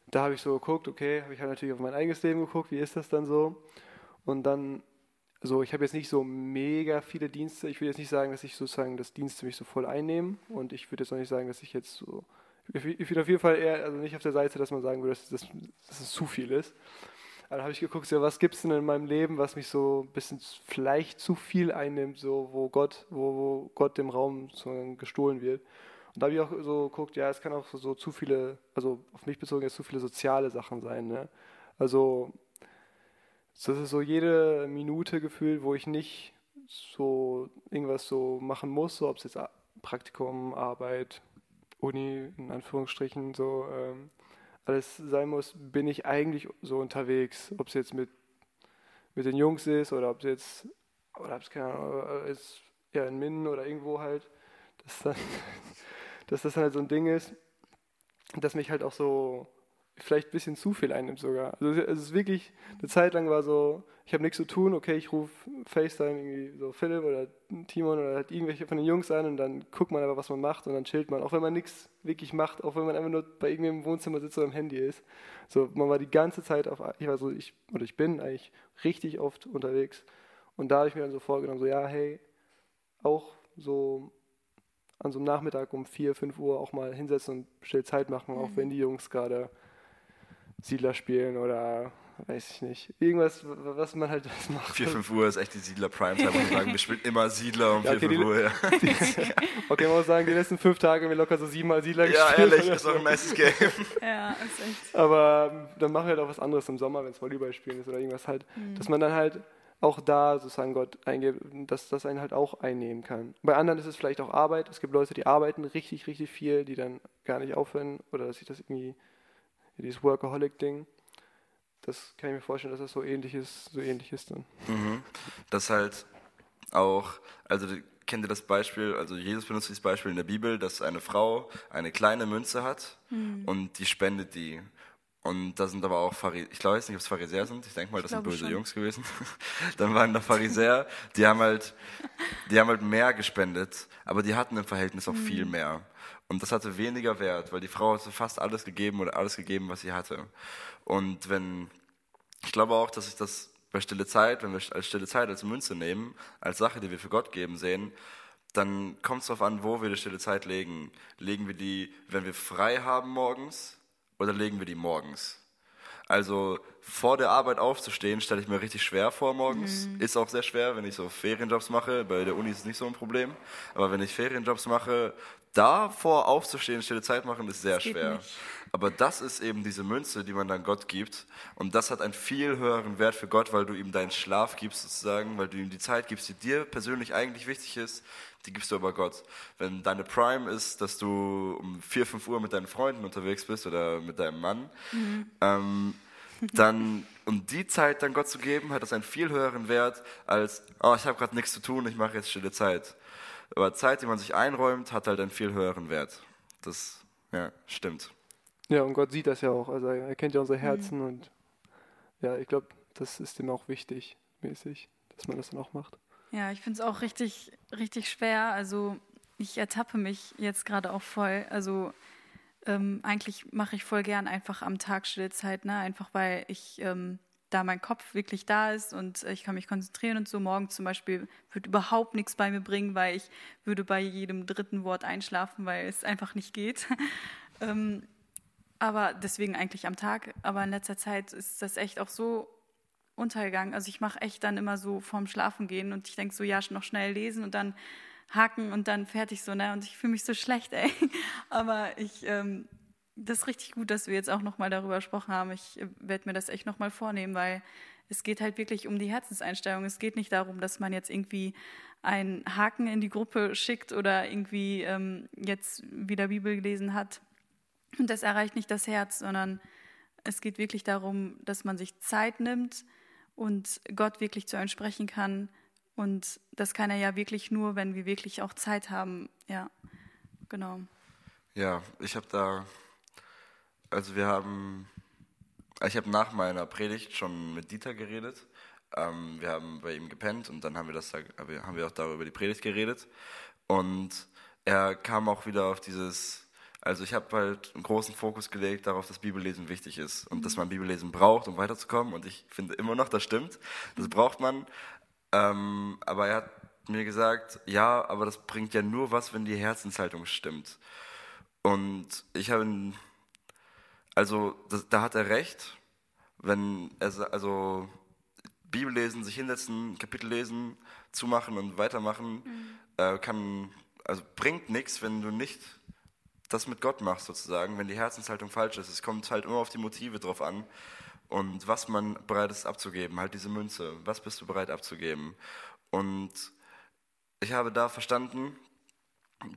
da habe ich so geguckt, okay, habe ich halt natürlich auf mein eigenes Leben geguckt, wie ist das dann so? Und dann, so, ich habe jetzt nicht so mega viele Dienste. Ich will jetzt nicht sagen, dass ich sozusagen das Dienste mich so voll einnehme. Und ich würde jetzt auch nicht sagen, dass ich jetzt so. Ich bin auf jeden Fall eher, also nicht auf der Seite, dass man sagen würde, dass, dass, dass es zu viel ist. Aber dann habe ich geguckt, so, was gibt es denn in meinem Leben, was mich so ein bisschen vielleicht zu viel einnimmt, so, wo Gott, wo, wo Gott dem Raum so gestohlen wird. Und da habe ich auch so geguckt, ja, es kann auch so zu viele, also auf mich bezogen jetzt zu viele soziale Sachen sein. Ne? Also das ist so jede Minute gefühlt, wo ich nicht so irgendwas so machen muss, so ob es jetzt Praktikum, Arbeit, Uni in Anführungsstrichen so ähm, alles sein muss, bin ich eigentlich so unterwegs. Ob es jetzt mit, mit den Jungs ist oder ob es jetzt, oder ob es keine Ahnung, ist, ja, in Minden oder irgendwo halt. Das dann dass das halt so ein Ding ist, das mich halt auch so vielleicht ein bisschen zu viel einnimmt sogar. Also es ist wirklich, eine Zeit lang war so, ich habe nichts zu tun, okay, ich rufe FaceTime irgendwie so Philipp oder Timon oder halt irgendwelche von den Jungs an und dann guckt man aber, was man macht und dann chillt man, auch wenn man nichts wirklich macht, auch wenn man einfach nur bei irgendeinem Wohnzimmer sitzt oder am Handy ist. So, man war die ganze Zeit auf, ich war so, ich, oder ich bin eigentlich richtig oft unterwegs und da habe ich mir dann so vorgenommen, so ja, hey, auch so an so einem Nachmittag um 4, 5 Uhr auch mal hinsetzen und still Zeit machen, mhm. auch wenn die Jungs gerade Siedler spielen oder weiß ich nicht. Irgendwas, was man halt macht. 4, 5 Uhr ist echt die Siedler Primetime und sagen, wir spielen immer Siedler um ja, 4, okay, 5 Uhr. Ja. okay, man muss sagen, die letzten fünf Tage haben wir locker so siebenmal Siedler ja, gespielt. Ja, ehrlich, ist auch ein nice Game. ja, ist echt. Aber ähm, dann machen wir halt auch was anderes im Sommer, wenn es Volleyball spielen ist oder irgendwas halt, mhm. dass man dann halt auch da sozusagen Gott dass das einen halt auch einnehmen kann. Bei anderen ist es vielleicht auch Arbeit. Es gibt Leute, die arbeiten richtig, richtig viel, die dann gar nicht aufhören oder dass sich das irgendwie, dieses Workaholic-Ding, das kann ich mir vorstellen, dass das so ähnlich ist, so ähnlich ist dann. Mhm. Das halt auch, also kennt ihr das Beispiel, also Jesus benutzt dieses Beispiel in der Bibel, dass eine Frau eine kleine Münze hat mhm. und die spendet die. Und da sind aber auch Pharisäer, ich glaube jetzt nicht, ob es Pharisäer sind, ich denke mal, das sind böse schon. Jungs gewesen. Dann waren da Pharisäer, die haben halt, die haben halt mehr gespendet, aber die hatten im Verhältnis auch mhm. viel mehr. Und das hatte weniger Wert, weil die Frau hatte fast alles gegeben oder alles gegeben, was sie hatte. Und wenn, ich glaube auch, dass ich das bei Stille Zeit, wenn wir als Stille Zeit als Münze nehmen, als Sache, die wir für Gott geben, sehen, dann kommt es darauf an, wo wir die Stille Zeit legen. Legen wir die, wenn wir frei haben morgens, oder legen wir die morgens? Also vor der Arbeit aufzustehen, stelle ich mir richtig schwer vor morgens. Mhm. Ist auch sehr schwer, wenn ich so Ferienjobs mache. Bei der Uni ist es nicht so ein Problem. Aber wenn ich Ferienjobs mache, davor aufzustehen, stille Zeit machen, ist sehr schwer. Nicht. Aber das ist eben diese Münze, die man dann Gott gibt. Und das hat einen viel höheren Wert für Gott, weil du ihm deinen Schlaf gibst, sozusagen, weil du ihm die Zeit gibst, die dir persönlich eigentlich wichtig ist, die gibst du aber Gott. Wenn deine Prime ist, dass du um 4, 5 Uhr mit deinen Freunden unterwegs bist oder mit deinem Mann, mhm. ähm, dann um die Zeit dann Gott zu geben, hat das einen viel höheren Wert als, oh, ich habe gerade nichts zu tun, ich mache jetzt stille Zeit. Aber Zeit, die man sich einräumt, hat halt einen viel höheren Wert. Das, ja, stimmt. Ja, und Gott sieht das ja auch. Also er kennt ja unsere Herzen mhm. und ja, ich glaube, das ist ihm auch wichtig, mäßig, dass man das dann auch macht. Ja, ich finde es auch richtig, richtig schwer. Also ich ertappe mich jetzt gerade auch voll. Also ähm, eigentlich mache ich voll gern einfach am Tag Stillzeit, ne? Einfach weil ich ähm, da mein Kopf wirklich da ist und ich kann mich konzentrieren und so. Morgen zum Beispiel würde überhaupt nichts bei mir bringen, weil ich würde bei jedem dritten Wort einschlafen, weil es einfach nicht geht. ähm, aber deswegen eigentlich am Tag. Aber in letzter Zeit ist das echt auch so untergegangen. Also ich mache echt dann immer so vorm Schlafen gehen und ich denke so, ja, noch schnell lesen und dann haken und dann fertig so, ne? Und ich fühle mich so schlecht, ey. Aber ich, ähm, das ist richtig gut, dass wir jetzt auch nochmal darüber gesprochen haben. Ich äh, werde mir das echt nochmal vornehmen, weil es geht halt wirklich um die Herzenseinstellung. Es geht nicht darum, dass man jetzt irgendwie einen Haken in die Gruppe schickt oder irgendwie ähm, jetzt wieder Bibel gelesen hat. Und das erreicht nicht das Herz, sondern es geht wirklich darum, dass man sich Zeit nimmt, und Gott wirklich zu entsprechen kann. Und das kann er ja wirklich nur, wenn wir wirklich auch Zeit haben. Ja, genau. Ja, ich habe da, also wir haben, ich habe nach meiner Predigt schon mit Dieter geredet. Ähm, wir haben bei ihm gepennt und dann haben wir, das da, haben wir auch darüber die Predigt geredet. Und er kam auch wieder auf dieses, also ich habe halt einen großen Fokus gelegt darauf, dass Bibellesen wichtig ist und dass man Bibellesen braucht, um weiterzukommen. Und ich finde immer noch, das stimmt. Das braucht man. Ähm, aber er hat mir gesagt, ja, aber das bringt ja nur was, wenn die Herzenshaltung stimmt. Und ich habe, also das, da hat er recht, wenn er, also Bibel lesen, sich hinsetzen, Kapitel lesen, zumachen und weitermachen, mhm. äh, kann, also bringt nichts, wenn du nicht das mit Gott machst sozusagen, wenn die Herzenshaltung falsch ist. Es kommt halt immer auf die Motive drauf an und was man bereit ist abzugeben, halt diese Münze. Was bist du bereit abzugeben? Und ich habe da verstanden,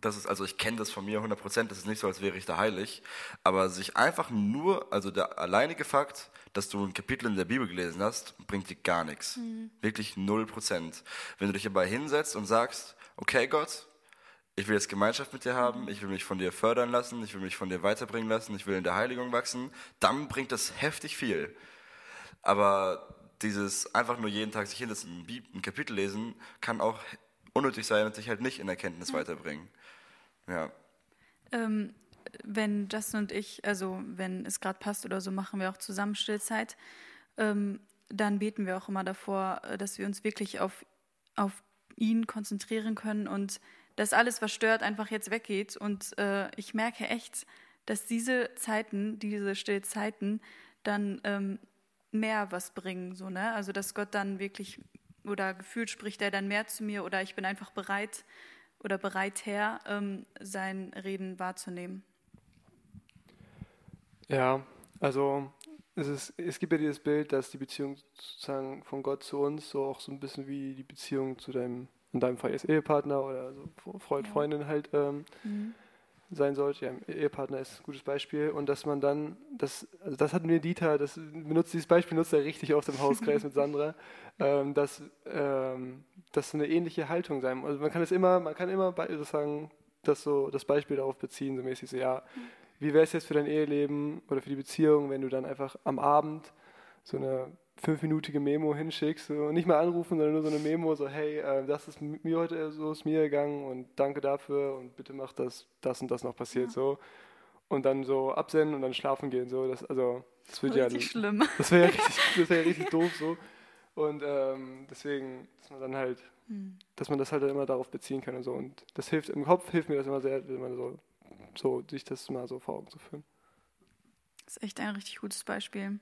das ist, also ich kenne das von mir 100%, das ist nicht so, als wäre ich da heilig, aber sich einfach nur, also der alleinige Fakt, dass du ein Kapitel in der Bibel gelesen hast, bringt dir gar nichts. Mhm. Wirklich 0%. Wenn du dich dabei hinsetzt und sagst, okay Gott, ich will jetzt Gemeinschaft mit dir haben, ich will mich von dir fördern lassen, ich will mich von dir weiterbringen lassen, ich will in der Heiligung wachsen, dann bringt das heftig viel. Aber dieses einfach nur jeden Tag sich hinsetzen, ein, Kapitel lesen, kann auch unnötig sein und sich halt nicht in Erkenntnis weiterbringen. Ja. Ähm, wenn Justin und ich, also wenn es gerade passt oder so, machen wir auch zusammen Stillzeit. Ähm, dann beten wir auch immer davor, äh, dass wir uns wirklich auf, auf ihn konzentrieren können und dass alles, was stört, einfach jetzt weggeht. Und äh, ich merke echt, dass diese Zeiten, diese Stillzeiten, dann ähm, mehr was bringen. So, ne? Also dass Gott dann wirklich oder gefühlt spricht er dann mehr zu mir oder ich bin einfach bereit oder bereit her, ähm, sein Reden wahrzunehmen. Ja, also es, ist, es gibt ja dieses Bild, dass die Beziehung sozusagen von Gott zu uns so auch so ein bisschen wie die Beziehung zu deinem, in deinem Fall jetzt Ehepartner oder so Freund, Ja. Freundin halt ähm, sein sollte. Ja, Ehepartner ist ein gutes Beispiel. Und dass man dann, das, also das hat mir Dieter, das benutzt dieses Beispiel nutzt er richtig oft im Hauskreis mit Sandra, ähm, dass ähm, das so eine ähnliche Haltung sein muss. Also man kann es immer, man kann immer sozusagen das so das Beispiel darauf beziehen, so mäßig so, ja, wie wäre es jetzt für dein Eheleben oder für die Beziehung, wenn du dann einfach am Abend so eine fünfminütige Memo hinschickst, so nicht mal anrufen, sondern nur so eine Memo, so hey, äh, das ist mir heute so ist mir gegangen und danke dafür und bitte mach, dass das und das noch passiert so und dann so absenden und dann schlafen gehen so, das also das wird ja Richtig schlimm. das wäre ja richtig, das wäre ja richtig doof so und ähm, deswegen, dass man dann halt, dass man das halt immer darauf beziehen kann und so und das hilft im Kopf hilft mir das immer sehr, wenn man so so sich das mal so vor Augen zu führen. Das ist echt ein richtig gutes Beispiel.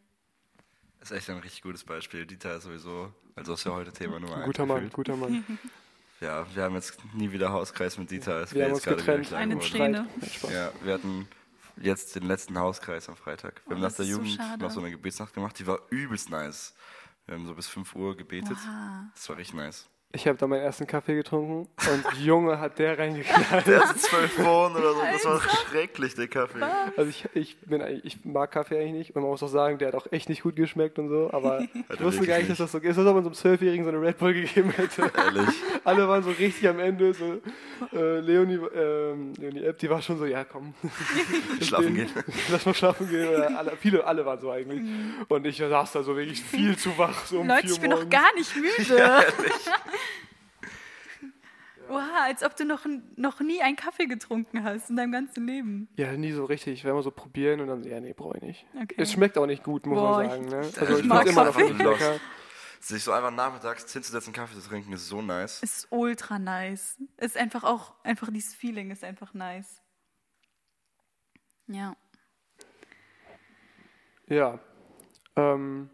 Das ist echt ein richtig gutes Beispiel. Dieter ist sowieso, also ist ja heute Thema Nummer Ein eins. guter Mann, gefühlt. guter Mann. Ja, wir haben jetzt nie wieder Hauskreis mit Dieter. Es Wir haben jetzt uns gerade wieder getrennt. Eine. Träne. Ja, wir hatten jetzt den letzten Hauskreis am Freitag. Wir Oh, haben nach das der so Jugend schade. noch so eine Gebetsnacht gemacht, die war übelst nice. Wir haben so bis 5 Uhr gebetet. Oha. Das war richtig nice. Ich habe da meinen ersten Kaffee getrunken und Junge hat der reingeknallt. Der hatte zwölf Bohnen oder so, das war schrecklich, der Kaffee. Also ich, ich, bin, eigentlich- ich mag Kaffee eigentlich nicht und man muss auch sagen, der hat auch echt nicht gut geschmeckt und so, aber ich wusste gar nicht, dass das so ist, als ob man so einem Zwölfjährigen so eine Red Bull gegeben hätte. Ehrlich. Alle waren so richtig am Ende, so äh, Leonie, ähm, Leonie Epp, die war schon so, ja komm, Schlafen gehen. lass mal schlafen gehen. Oder alle, viele, alle waren so eigentlich. Und ich saß da so wirklich viel zu wach, so um Leute, vier ich bin noch gar nicht müde. Oha, als ob du noch, noch nie einen Kaffee getrunken hast in deinem ganzen Leben. Ja, nie so richtig. Ich werde mal so probieren und dann, ja, nee, brauche ich nicht. Okay. Es schmeckt auch nicht gut, muss Boah, man sagen. Ne? ich Also ich mag finde immer noch Kaffee. nicht lecker. Sich so einfach nachmittags hinzusetzen, Kaffee zu trinken, ist so nice. Ist ultra nice. Ist einfach auch, einfach dieses Feeling ist einfach nice. Ja. Ja. Ähm.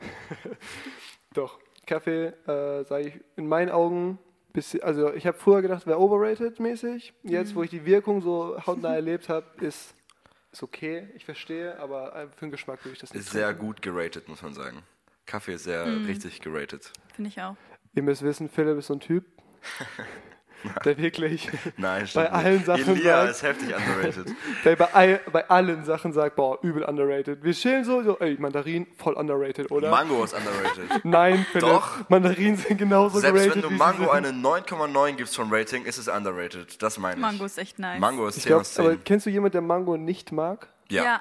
Doch. Kaffee, äh, sage ich, in meinen Augen, bisschen, also ich habe früher gedacht, wäre overrated mäßig. Jetzt, wo ich die Wirkung so hautnah erlebt habe, ist, ist okay, ich verstehe, aber äh, für den Geschmack würde ich das nicht Ist sehr trinken. gut geratet, muss man sagen. Kaffee ist sehr Mhm. richtig geratet. Finde ich auch. Ihr müsst wissen, Philipp ist so ein Typ, der wirklich, Nein, Bei allen nicht. Sachen Elia sagt- ist heftig underrated. der bei, bei allen Sachen sagt, boah, übel underrated. Wir chillen so, so ey, Mandarin, voll underrated, oder? Mango ist underrated. Nein, Philipp, Doch. Mandarinen sind genauso Selbst gerated, wenn du Mango eine 9,9 gibst vom Rating, ist es underrated. Das meine ich. Mango ist echt nice. Mango ist Ich 10 glaub, aus aber 10. kennst du jemanden, der Mango nicht mag? Ja.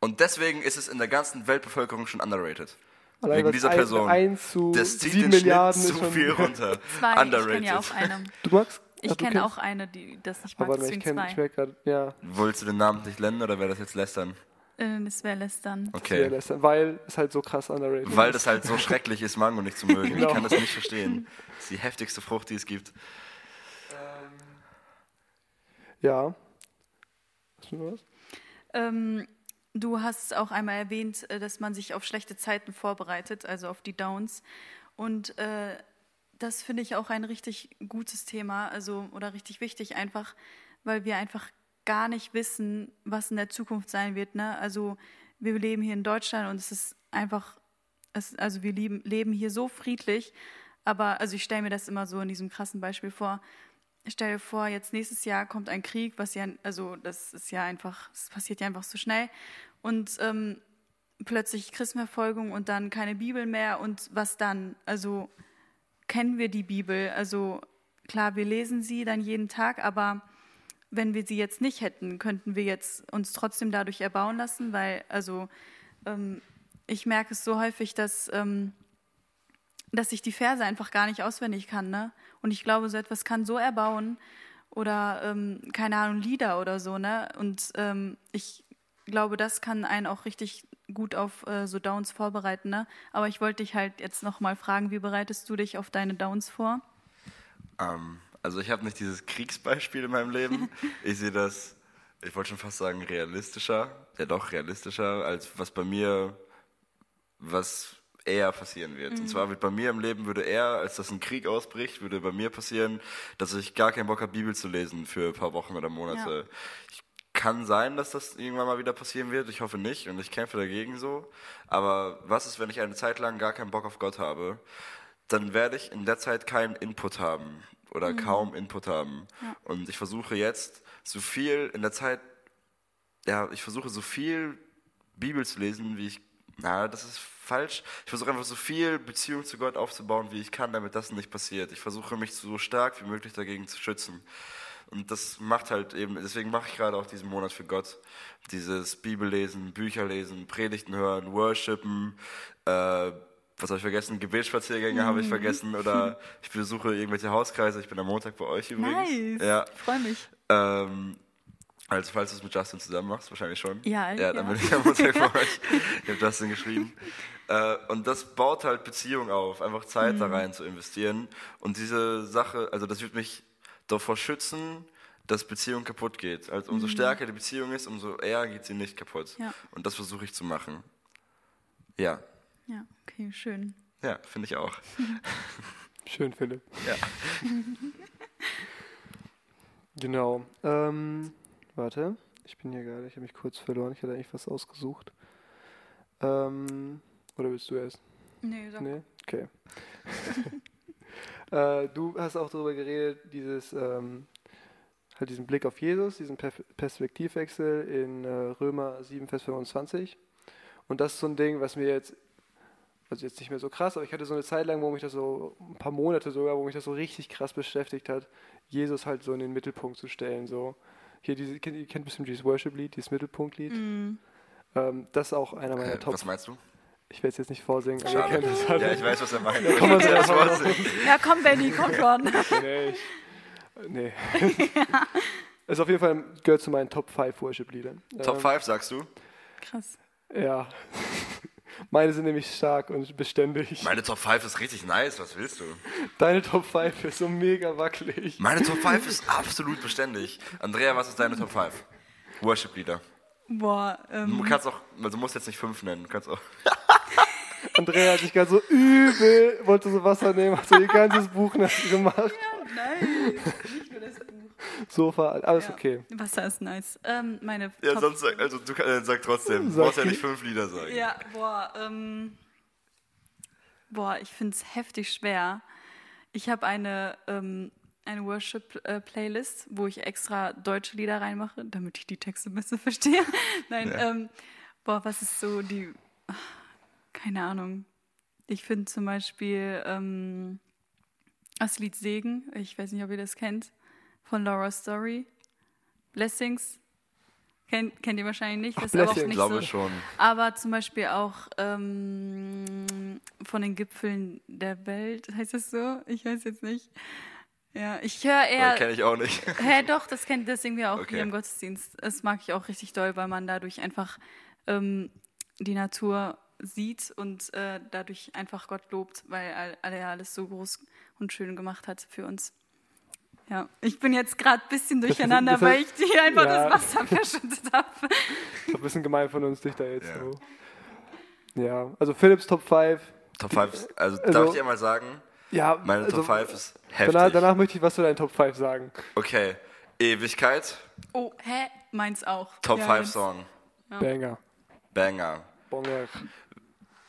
Und deswegen ist es in der ganzen Weltbevölkerung schon underrated. Allein Wegen dieser ein- Person. eins zu Das zieht 7 den Milliarden Schnitt zu viel runter. Zwei. Ich underrated. kenne ja auch eine. Du magst? Ich kenne auch eine, die das nicht mag. Aber ich kenne, ich zwei. merke gerade, ja, Wolltest du den Namen nicht nennen oder wäre das jetzt lästern? Äh, das wäre lästern. okay. Okay. lästern, weil es halt so krass underrated Weil ist. das halt so schrecklich ist, Mango nicht zu mögen. Genau. Ich kann das nicht verstehen. Das ist die heftigste Frucht, die es gibt. Ja. Hast du noch was? Ähm, du hast auch einmal erwähnt, äh, dass man sich auf schlechte Zeiten vorbereitet, also auf die Downs. Und äh, das finde ich auch ein richtig gutes Thema, also oder richtig wichtig einfach, weil wir einfach gar nicht wissen, was in der Zukunft sein wird. Ne? Also wir leben hier in Deutschland und es ist einfach, es, also wir leben, leben hier so friedlich, aber also ich stelle mir das immer so in diesem krassen Beispiel vor. Stell dir vor, jetzt nächstes Jahr kommt ein Krieg, was ja, also das ist ja einfach, es passiert ja einfach so schnell. Und ähm, plötzlich Christenverfolgung und dann keine Bibel mehr und was dann? Also kennen wir die Bibel? Also klar, wir lesen sie dann jeden Tag, aber wenn wir sie jetzt nicht hätten, könnten wir jetzt uns trotzdem dadurch erbauen lassen, weil, also, ähm, ich merke es so häufig, dass, ähm, dass ich die Verse einfach gar nicht auswendig kann, ne? Und ich glaube, so etwas kann so erbauen oder, ähm, keine Ahnung, Lieder oder so, ne? Und ähm, ich glaube, das kann einen auch richtig gut auf äh, so Downs vorbereiten, ne? Aber ich wollte dich halt jetzt nochmal fragen, wie bereitest du dich auf deine Downs vor? Ähm, also ich habe nicht dieses Kriegsbeispiel in meinem Leben. Ich sehe das, ich wollte schon fast sagen, realistischer, ja doch realistischer, als was bei mir, was eher passieren wird. Mhm. Und zwar wird bei mir im Leben, würde eher, als dass ein Krieg ausbricht, würde bei mir passieren, dass ich gar keinen Bock habe, Bibel zu lesen für ein paar Wochen oder Monate. Ja. Ich kann sein, dass das irgendwann mal wieder passieren wird. Ich hoffe nicht und ich kämpfe dagegen so. Aber was ist, wenn ich eine Zeit lang gar keinen Bock auf Gott habe? Dann werde ich in der Zeit keinen Input haben oder mhm. kaum Input haben. Ja. Und ich versuche jetzt so viel in der Zeit, ja, ich versuche so viel Bibel zu lesen, wie ich, na, das ist falsch. Ich versuche einfach so viel Beziehung zu Gott aufzubauen, wie ich kann, damit das nicht passiert. Ich versuche mich so stark wie möglich dagegen zu schützen. Und das macht halt eben, deswegen mache ich gerade auch diesen Monat für Gott. Dieses Bibellesen, Bücher lesen, Predigten hören, worshipen, äh, was habe ich vergessen? Gebetsspaziergänge mm. habe ich mhm. vergessen oder ich besuche irgendwelche Hauskreise. Ich bin am Montag bei euch übrigens. Nice. Ja. Freue mich. Ähm, also falls du es mit Justin zusammen machst, wahrscheinlich schon. Ja, ja. dann ja. bin ich am Montag bei euch. Ich habe Justin geschrieben. Äh, und das baut halt Beziehung auf, einfach Zeit mm. da mhm. rein zu investieren. Und diese Sache, also das wird mich davor schützen, dass Beziehung kaputt geht. Also umso mm. stärker die Beziehung ist, umso eher geht sie nicht kaputt. Ja. Und das versuche ich zu machen. Ja. Ja, okay, schön. Ja, finde ich auch. schön, Philipp. Ja. genau. Ähm, warte, ich bin hier gerade, ich habe mich kurz verloren. Ich hatte eigentlich was ausgesucht. Ähm, oder willst du erst? Nee, sag. Nee? Okay. äh, du hast auch darüber geredet, dieses, ähm, halt diesen Blick auf Jesus, diesen Perspektivwechsel in äh, Römer 7, Vers 25. Und das ist so ein Ding, was mir jetzt also jetzt nicht mehr so krass, aber ich hatte so eine Zeit lang, wo mich das so, ein paar Monate sogar, wo mich das so richtig krass beschäftigt hat, Jesus halt so in den Mittelpunkt zu stellen. So. Hier, diese, ihr kennt, ein bisschen dieses Worship-Lied, dieses Mittelpunkt-Lied. Mm. Ähm, das ist auch einer meiner äh, Top. Was meinst du? Ich werde es jetzt nicht vorsingen, aber ihr kennt das halt. Ja, ich weiß, was er meint. Ja, komm, ja, ja, komm, Benny, komm schon. nee, ich, nee. ja. Ist auf jeden Fall gehört zu meinen Top 5 Worship-Liedern. Top ähm, 5, sagst du? Krass. Ja. Meine sind nämlich stark und beständig. Meine Top 5 ist richtig nice, was willst du? Deine Top 5 ist so mega wackelig. Meine Top 5 ist absolut beständig. Andrea, was ist deine Top 5? Worship-Lieder. Boah, ähm. Du kannst auch, also du musst jetzt nicht 5 nennen, du kannst auch. Andrea hat sich gerade so übel, wollte so Wasser nehmen, hat so ihr ganzes Buch nass gemacht. Ja, nein, nicht nur das Buch. Sofa, alles ja. okay. Wasser ist nice. Ähm, meine ja, Top sonst sag, also du äh, sag trotzdem. Du brauchst ja nicht fünf Lieder sagen. Ja, boah, ähm, boah, ich finde es heftig schwer. Ich habe eine, ähm, eine Worship-Playlist, wo ich extra deutsche Lieder reinmache, damit ich die Texte besser verstehe. Nein, ja. ähm, boah, was ist so die, keine Ahnung. Ich finde zum Beispiel ähm, das Lied Segen, ich weiß nicht, ob ihr das kennt von Laura Story. Blessings. Kennt, kennt ihr wahrscheinlich nicht. Das Ach, ist aber auch nicht glaube so. schon. Aber zum Beispiel auch ähm, von den Gipfeln der Welt, heißt das so? Ich weiß jetzt nicht. Ja, ich höre eher. Kenne ich auch nicht. Hä, doch, das kennt das singen wir auch okay. hier im Gottesdienst. Das mag ich auch richtig doll, weil man dadurch einfach ähm, die Natur sieht und äh, dadurch einfach Gott lobt, weil er alles so groß und schön gemacht hat für uns. Ja, ich bin jetzt gerade ein bisschen durcheinander, das, das, weil ich dir einfach ja. das Wasser verschüttet habe. Ist ein bisschen gemein von uns, dich da jetzt ja. so. Ja, also Philips Top 5. Top 5, also, also darf ich dir mal sagen? Ja, meine also, Top 5 ist heftig. Danach, danach, möchte ich was zu deinen Top 5 sagen. Okay, Ewigkeit. Oh, hä? Meins auch. Top ja, 5 Song. Ja. Banger. Banger. Banger.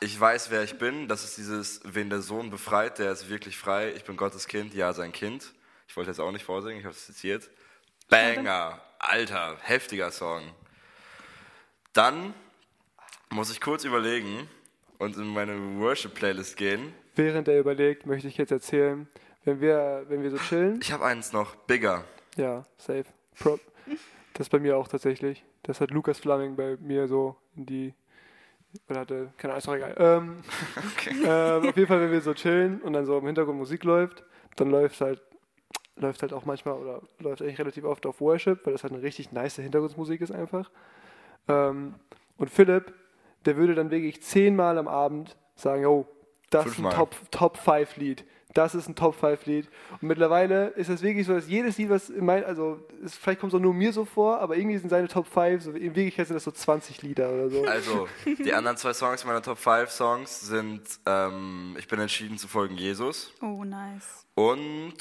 Ich weiß, wer ich bin. Das ist dieses, wen der Sohn befreit, der ist wirklich frei. Ich bin Gottes Kind, ja, sein Kind. Ich wollte jetzt auch nicht vorsingen, ich habe es zitiert. Banger, alter, heftiger Song. Dann muss ich kurz überlegen und in meine Worship-Playlist gehen. Während er überlegt, möchte ich jetzt erzählen, Wenn wir, wenn wir so chillen, Ich habe eins noch, Bigger. ja, safe. Pro das bei mir auch tatsächlich. Das hat Lukas Flaming bei mir so in die. Oder hatte, keine Ahnung, ist doch egal. Ähm, ähm, auf jeden Fall, wenn wir so chillen und dann so im Hintergrund Musik läuft, dann läuft halt, läuft halt auch manchmal oder läuft eigentlich relativ oft auf Worship, weil das halt eine richtig nice Hintergrundmusik ist einfach. Ähm, und Philipp, der würde dann wirklich zehnmal am Abend sagen, yo, das Fünfmal. ist ein Top, Top 5 Lied. Das ist ein Top 5 Lied. Und mittlerweile ist es wirklich so, dass jedes Lied, was in mein, also es, vielleicht kommt es auch nur mir so vor, aber irgendwie sind seine Top 5, so, in Wirklichkeit sind das so 20 Lieder oder so. Also, die anderen zwei Songs meiner Top 5 Songs sind ähm, Ich bin entschieden zu folgen Jesus Oh, nice. und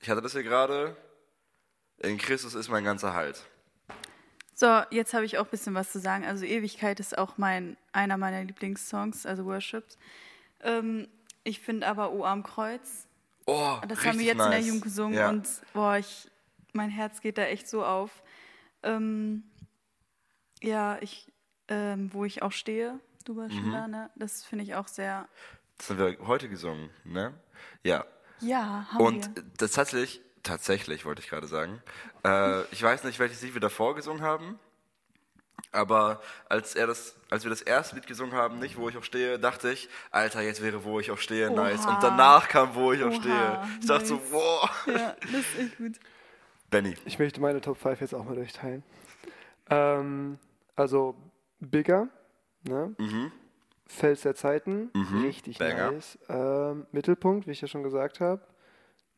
ich hatte das hier gerade. In Christus ist mein ganzer Halt. So, jetzt habe ich auch ein bisschen was zu sagen. Also Ewigkeit ist auch mein einer meiner Lieblingssongs, also Worships. Ähm, ich finde aber O am Kreuz, Oh, das haben wir jetzt in der nice. Jugend gesungen Ja. und boah, ich, mein Herz geht da echt so auf. Ähm, ja, ich, ähm, wo ich auch stehe, du warst Mhm. schon da, ne? Das finde ich auch sehr. Das haben wir heute gesungen, ne? Ja. Ja, haben Und wir. das tatsächlich, tatsächlich wollte ich gerade sagen, äh, ich weiß nicht, welches Lied wir davor gesungen haben, aber als, er das, als wir das erste Lied gesungen haben, nicht wo ich auch stehe, dachte ich, Alter, jetzt wäre wo ich auch stehe, nice. Oha. Und danach kam wo ich auch Oha, stehe. Ich dachte so, nice. wow. Ja, das ist echt gut. Benny. Ich möchte meine Top 5 jetzt auch mal durchteilen. Ähm, also Bigger, ne? Mhm. Fels der Zeiten, Mhm, richtig Banger. nice. Ähm, Mittelpunkt, wie ich ja schon gesagt habe.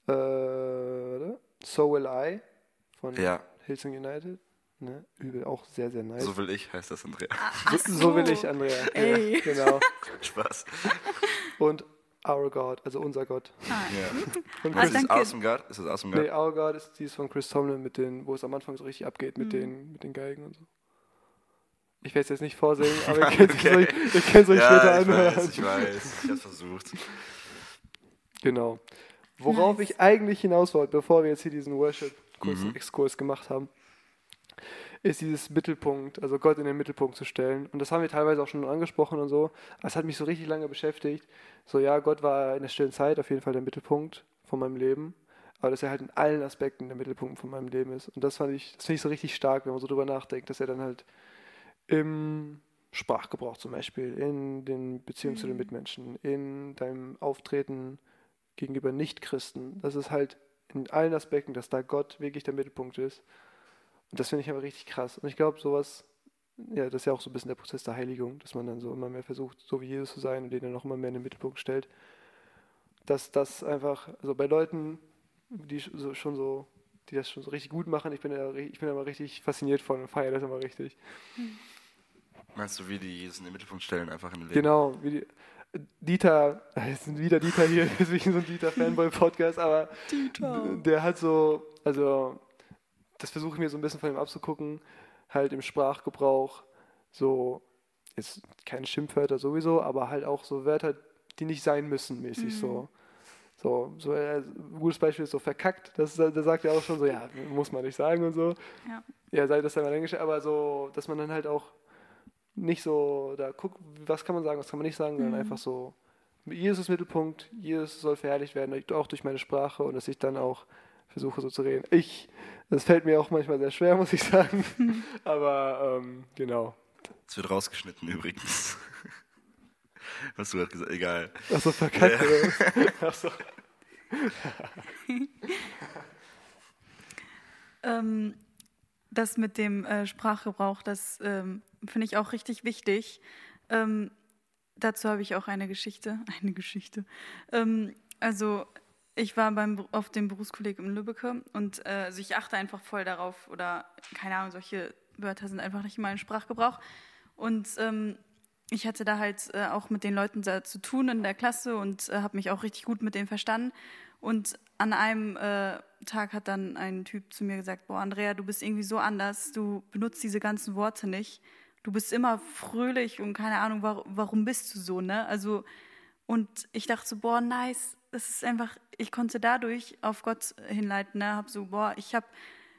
Äh, warte. So Will I von Ja, Hillsong United. Ne? Übel, auch sehr, sehr nice. so will ich, heißt das, Andrea. Ach So will ich, Andrea. Ey. Ja, genau. Spaß. Und Our God, also unser Gott. Ja. Von Ah, ist. Awesome God? Ist das Awesome God? Nee, Our God ist dies von Chris Tomlin, mit den, wo es am Anfang so richtig abgeht Mhm. mit, den, mit den Geigen und so. Ich werde es jetzt nicht vorsingen, aber ihr könnt es Okay. euch, ihr könnt's euch später ja, ich anhören. weiß, ich weiß. Ich hab's versucht. Genau. Worauf ich eigentlich hinaus wollte, bevor wir jetzt hier diesen Mhm. Worship-Exkurs gemacht haben, ist dieses Mittelpunkt, also Gott in den Mittelpunkt zu stellen. Und das haben wir teilweise auch schon angesprochen und so. Das hat mich so richtig lange beschäftigt. So, ja, Gott war in der stillen Zeit auf jeden Fall der Mittelpunkt von meinem Leben. Aber dass er halt in allen Aspekten der Mittelpunkt von meinem Leben ist. Und das fand ich, das finde ich so richtig stark, wenn man so drüber nachdenkt, dass er dann halt im Sprachgebrauch zum Beispiel, in den Beziehungen zu den Mitmenschen, in deinem Auftreten gegenüber Nichtchristen, dass es halt in allen Aspekten, dass da Gott wirklich der Mittelpunkt ist. Und das finde ich aber richtig krass. Und ich glaube, sowas, ja, das ist ja auch so ein bisschen der Prozess der Heiligung, dass man dann so immer mehr versucht, so wie Jesus zu sein und den dann noch immer mehr in den Mittelpunkt stellt. Dass das einfach, also bei Leuten, die so, schon so, die das schon so richtig gut machen, ich bin ja, ri- ich bin immer richtig fasziniert von und feiere das immer richtig. Meinst du, wie die Jesus in den Mittelpunkt stellen, einfach in den Leben? Genau, wie die, Dieter, jetzt sind wieder Dieter hier, deswegen so ein Dieter-Fanboy-Podcast, aber d- der hat so, also das versuche ich mir so ein bisschen von ihm abzugucken, halt im Sprachgebrauch so, jetzt keine Schimpfwörter sowieso, aber halt auch so Wörter, die nicht sein müssen, mäßig so. So, so äh, ein gutes Beispiel ist so verkackt, das, da sagt er auch schon so, ja, muss man nicht sagen und so. Ja. Ja, sei das einmal dahingestellt, aber so, dass man dann halt auch nicht so da guckt, was kann man sagen, was kann man nicht sagen, sondern einfach so, Jesus ist Mittelpunkt, Jesus soll verherrlicht werden, auch durch meine Sprache und dass ich dann auch versuche so zu reden. Ich, das fällt mir auch manchmal sehr schwer, muss ich sagen, aber ähm, genau. Das wird rausgeschnitten übrigens. Was du gerade gesagt egal. Achso, verkackt, oder? Achso. Ähm, das mit dem äh, Sprachgebrauch, das ähm, finde ich auch richtig wichtig. Ähm, dazu habe ich auch eine Geschichte. Eine Geschichte. Ähm, also ich war beim, auf dem Berufskolleg in Lübbecke und äh, also ich achte einfach voll darauf oder keine Ahnung, solche Wörter sind einfach nicht in meinem Sprachgebrauch. Und ähm, ich hatte da halt äh, auch mit den Leuten zu tun in der Klasse und äh, habe mich auch richtig gut mit denen verstanden. Und an einem äh, Tag hat dann ein Typ zu mir gesagt, boah, Andrea, du bist irgendwie so anders, du benutzt diese ganzen Worte nicht. Du bist immer fröhlich und keine Ahnung, warum, warum bist du so, ne? Also, und ich dachte so, boah, nice, das ist einfach, ich konnte dadurch auf Gott hinleiten, ne? Hab so, boah, ich hab,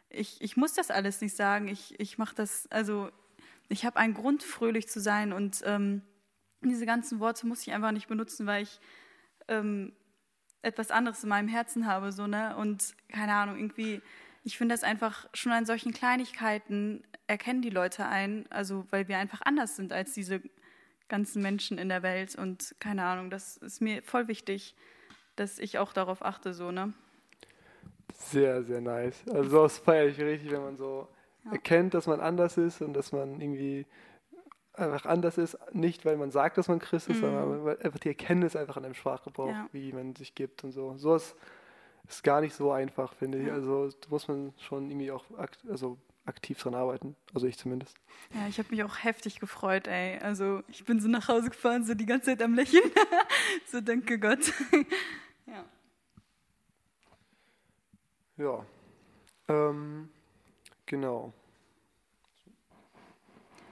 ich, ich muss das alles nicht sagen, ich, ich mach das, also, ich habe einen Grund, fröhlich zu sein und ähm, diese ganzen Worte muss ich einfach nicht benutzen, weil ich ähm, etwas anderes in meinem Herzen habe, so, ne? Und keine Ahnung, irgendwie, ich finde das einfach schon an solchen Kleinigkeiten erkennen die Leute ein, also weil wir einfach anders sind als diese ganzen Menschen in der Welt und keine Ahnung, das ist mir voll wichtig, dass ich auch darauf achte, so, ne? Sehr, sehr nice. Also sowas feiere ich richtig, wenn man so ja. erkennt, dass man anders ist und dass man irgendwie einfach anders ist, nicht weil man sagt, dass man Christ ist, mhm. sondern weil einfach die Erkenntnis einfach an dem Sprachgebrauch, ja. wie man sich gibt und so. Sowas ist gar nicht so einfach, finde ich. Ja. Also da muss man schon irgendwie auch akt also aktiv dran arbeiten. Also ich zumindest. Ja, ich habe mich auch heftig gefreut, ey. Also ich bin so nach Hause gefahren, so die ganze Zeit am Lächeln. so danke Gott. ja. Ja. Ähm, genau.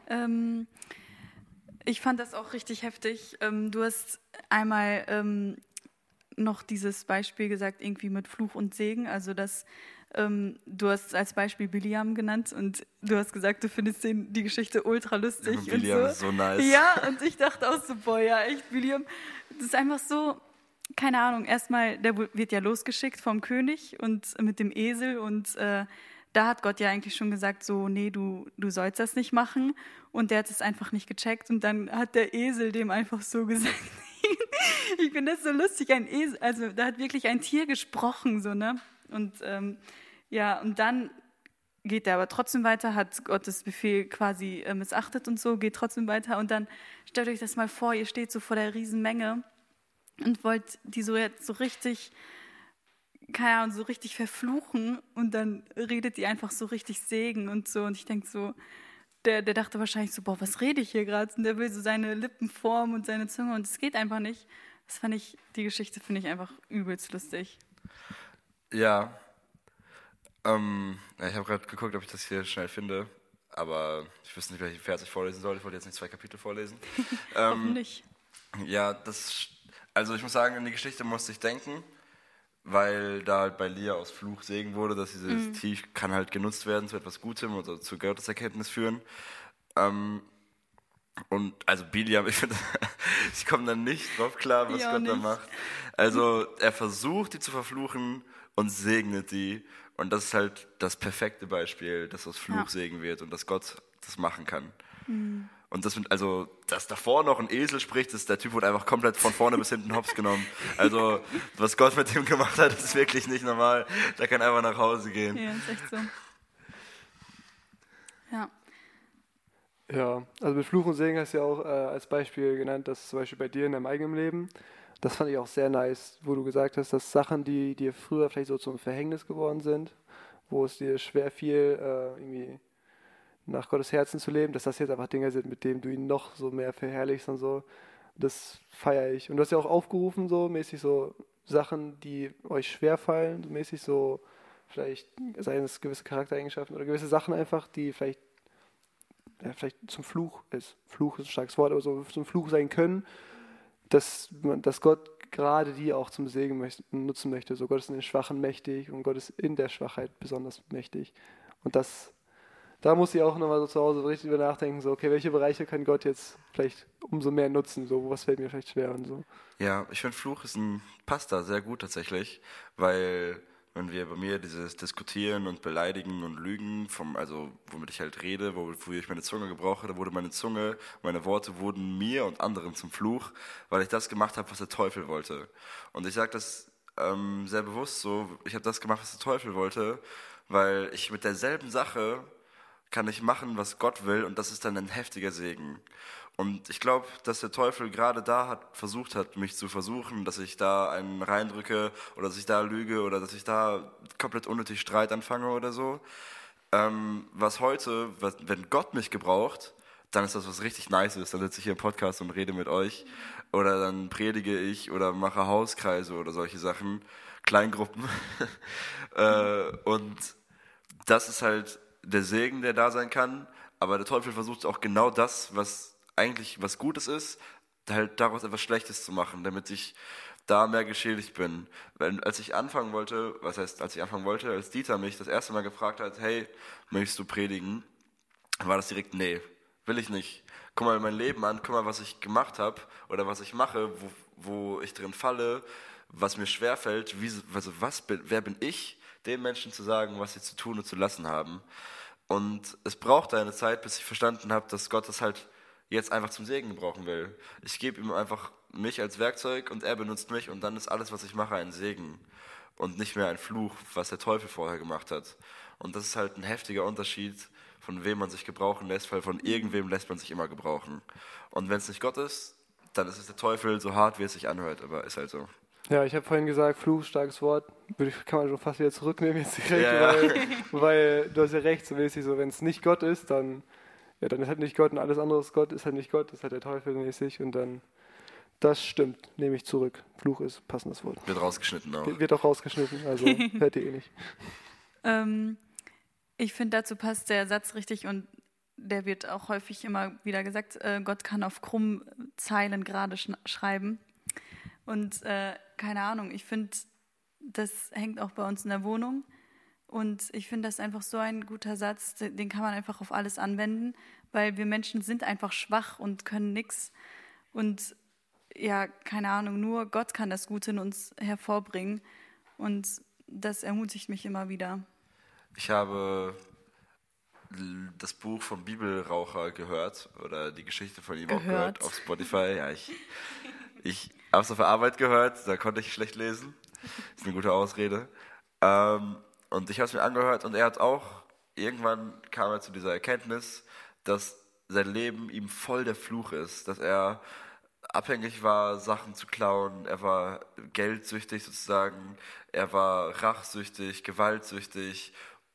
Ähm, ich fand das auch richtig heftig. Ähm, du hast einmal ähm, noch dieses Beispiel gesagt, irgendwie mit Fluch und Segen. Also, dass ähm, du hast als Beispiel Biliam genannt und du hast gesagt, du findest den, die Geschichte ultra lustig. Ja, Biliam so. ist so nice. Ja, und ich dachte auch so, boah, ja, echt, Biliam. Das ist einfach so, keine Ahnung, erstmal, der wird ja losgeschickt vom König und mit dem Esel und äh, da hat Gott ja eigentlich schon gesagt, so, nee, du, du sollst das nicht machen. Und der hat es einfach nicht gecheckt. Und dann hat der Esel dem einfach so gesagt, ich finde das so lustig, ein Esel, also da hat wirklich ein Tier gesprochen, so, ne? Und ähm, ja, und dann geht er aber trotzdem weiter, hat Gottes Befehl quasi äh, missachtet und so, geht trotzdem weiter. Und dann stellt euch das mal vor, ihr steht so vor der Riesenmenge und wollt die so jetzt so richtig, keine Ahnung, so richtig verfluchen und dann redet ihr einfach so richtig Segen und so. Und ich denke so, der, der dachte wahrscheinlich so, boah, was rede ich hier gerade? Und der will so seine Lippen formen und seine Zunge und es geht einfach nicht. Das fand ich, die Geschichte finde ich einfach übelst lustig. Ja. Ähm, ich habe gerade geguckt, ob ich das hier schnell finde, aber ich wüsste nicht, welchen Vers ich vorlesen soll. Ich wollte jetzt nicht zwei Kapitel vorlesen. ähm, nicht. Ja, das also ich muss sagen, in die Geschichte musste ich denken, weil da halt bei Lia aus Fluch Segen wurde, dass dieses mhm. Tief kann halt genutzt werden zu etwas Gutem oder zu Gotteserkenntnis führen. Ähm, und also Biliam, ich finde, ich komme dann nicht drauf klar, was ja, Gott nicht. da macht. Also er versucht, die zu verfluchen und segnet die. Und das ist halt das perfekte Beispiel, dass aus Fluch ja. Segen wird und dass Gott das machen kann. Mhm. Und das sind, also, dass davor noch ein Esel spricht, ist, der Typ wurde einfach komplett von vorne bis hinten hops genommen. Also, was Gott mit dem gemacht hat, ist wirklich nicht normal. Der kann einfach nach Hause gehen. Ja, ist echt so. Ja. Ja, also mit Fluch und Segen hast du ja auch äh, als Beispiel genannt, dass zum Beispiel bei dir in deinem eigenen Leben, das fand ich auch sehr nice, wo du gesagt hast, dass Sachen, die dir früher vielleicht so zum Verhängnis geworden sind, wo es dir schwer fiel, äh, irgendwie nach Gottes Herzen zu leben, dass das jetzt einfach Dinge sind, mit denen du ihn noch so mehr verherrlichst und so. Das feiere ich. Und du hast ja auch aufgerufen, so mäßig so Sachen, die euch schwerfallen, so mäßig so vielleicht seien es gewisse Charaktereigenschaften oder gewisse Sachen einfach, die vielleicht ja, vielleicht zum Fluch ist. Fluch ist ein starkes Wort, aber so zum Fluch sein können, dass, man, dass Gott gerade die auch zum Segen möchte, nutzen möchte. So Gott ist in den Schwachen mächtig und Gott ist in der Schwachheit besonders mächtig. Und das da muss ich auch nochmal so zu Hause richtig über nachdenken, so, okay, welche Bereiche kann Gott jetzt vielleicht umso mehr nutzen, so, was fällt mir vielleicht schwer und so. Ja, ich finde Fluch ist ein, passt da sehr gut tatsächlich, weil wenn wir bei mir dieses Diskutieren und Beleidigen und Lügen, vom, also womit ich halt rede, wo, wo ich meine Zunge gebrauche, da wurde meine Zunge, meine Worte wurden mir und anderen zum Fluch, weil ich das gemacht habe, was der Teufel wollte. Und ich sage das ähm, sehr bewusst so, ich habe das gemacht, was der Teufel wollte, weil ich mit derselben Sache kann ich machen, was Gott will und das ist dann ein heftiger Segen. Und ich glaube, dass der Teufel gerade da hat versucht hat, mich zu versuchen, dass ich da einen reindrücke oder dass ich da lüge oder dass ich da komplett unnötig Streit anfange oder so. Ähm, was heute, was, wenn Gott mich gebraucht, dann ist das was richtig nice ist. Dann sitze ich hier im Podcast und rede mit euch oder dann predige ich oder mache Hauskreise oder solche Sachen, Kleingruppen. äh, und das ist halt der Segen, der da sein kann, aber der Teufel versucht auch genau das, was eigentlich was Gutes ist, halt daraus etwas Schlechtes zu machen, damit ich da mehr geschädigt bin. Wenn, als ich anfangen wollte, was heißt, als ich anfangen wollte, als Dieter mich das erste Mal gefragt hat, hey, möchtest du predigen? War das direkt, nee, will ich nicht. Guck mal mein Leben an, guck mal, was ich gemacht habe oder was ich mache, wo, wo ich drin falle, was mir schwerfällt, wie, also was wer bin ich, den Menschen zu sagen, was sie zu tun und zu lassen haben. Und es braucht eine Zeit, bis ich verstanden habe, dass Gott das halt jetzt einfach zum Segen gebrauchen will. Ich gebe ihm einfach mich als Werkzeug und er benutzt mich und dann ist alles, was ich mache, ein Segen und nicht mehr ein Fluch, was der Teufel vorher gemacht hat. Und das ist halt ein heftiger Unterschied, von wem man sich gebrauchen lässt, weil von irgendwem lässt man sich immer gebrauchen. Und wenn es nicht Gott ist, dann ist es der Teufel, so hart wie es sich anhört, aber ist halt so. Ja, ich habe vorhin gesagt, Fluch, starkes Wort, kann man schon fast wieder zurücknehmen jetzt direkt, Ja, ja. Weil, weil du hast ja recht, so mäßig so, wenn es nicht Gott ist, dann, ja, dann ist halt nicht Gott und alles andere ist Gott, ist halt nicht Gott, ist halt der Teufel mäßig und dann, das stimmt, nehme ich zurück. Fluch ist passendes Wort. Wird rausgeschnitten auch. Wird auch rausgeschnitten, also hört ihr eh nicht. Ähm, ich finde, dazu passt der Satz richtig und der wird auch häufig immer wieder gesagt, äh, Gott kann auf krummen Zeilen gerade schreiben. Und äh, keine Ahnung, ich finde, das hängt auch bei uns in der Wohnung. Und ich finde das einfach so ein guter Satz, de- den kann man einfach auf alles anwenden, weil wir Menschen sind einfach schwach und können nichts. Und ja, keine Ahnung, nur Gott kann das Gute in uns hervorbringen. Und das ermutigt mich immer wieder. Ich habe das Buch vom Bibelraucher gehört oder die Geschichte von ihm auch Gehört. gehört auf Spotify. Ja, ich ich habe es auf der Arbeit gehört, da konnte ich schlecht lesen. Ist eine gute Ausrede. Ähm, und ich habe es mir angehört und er hat auch, irgendwann kam er zu dieser Erkenntnis, dass sein Leben ihm voll der Fluch ist, dass er abhängig war, Sachen zu klauen, er war geldsüchtig sozusagen, er war rachsüchtig, gewaltsüchtig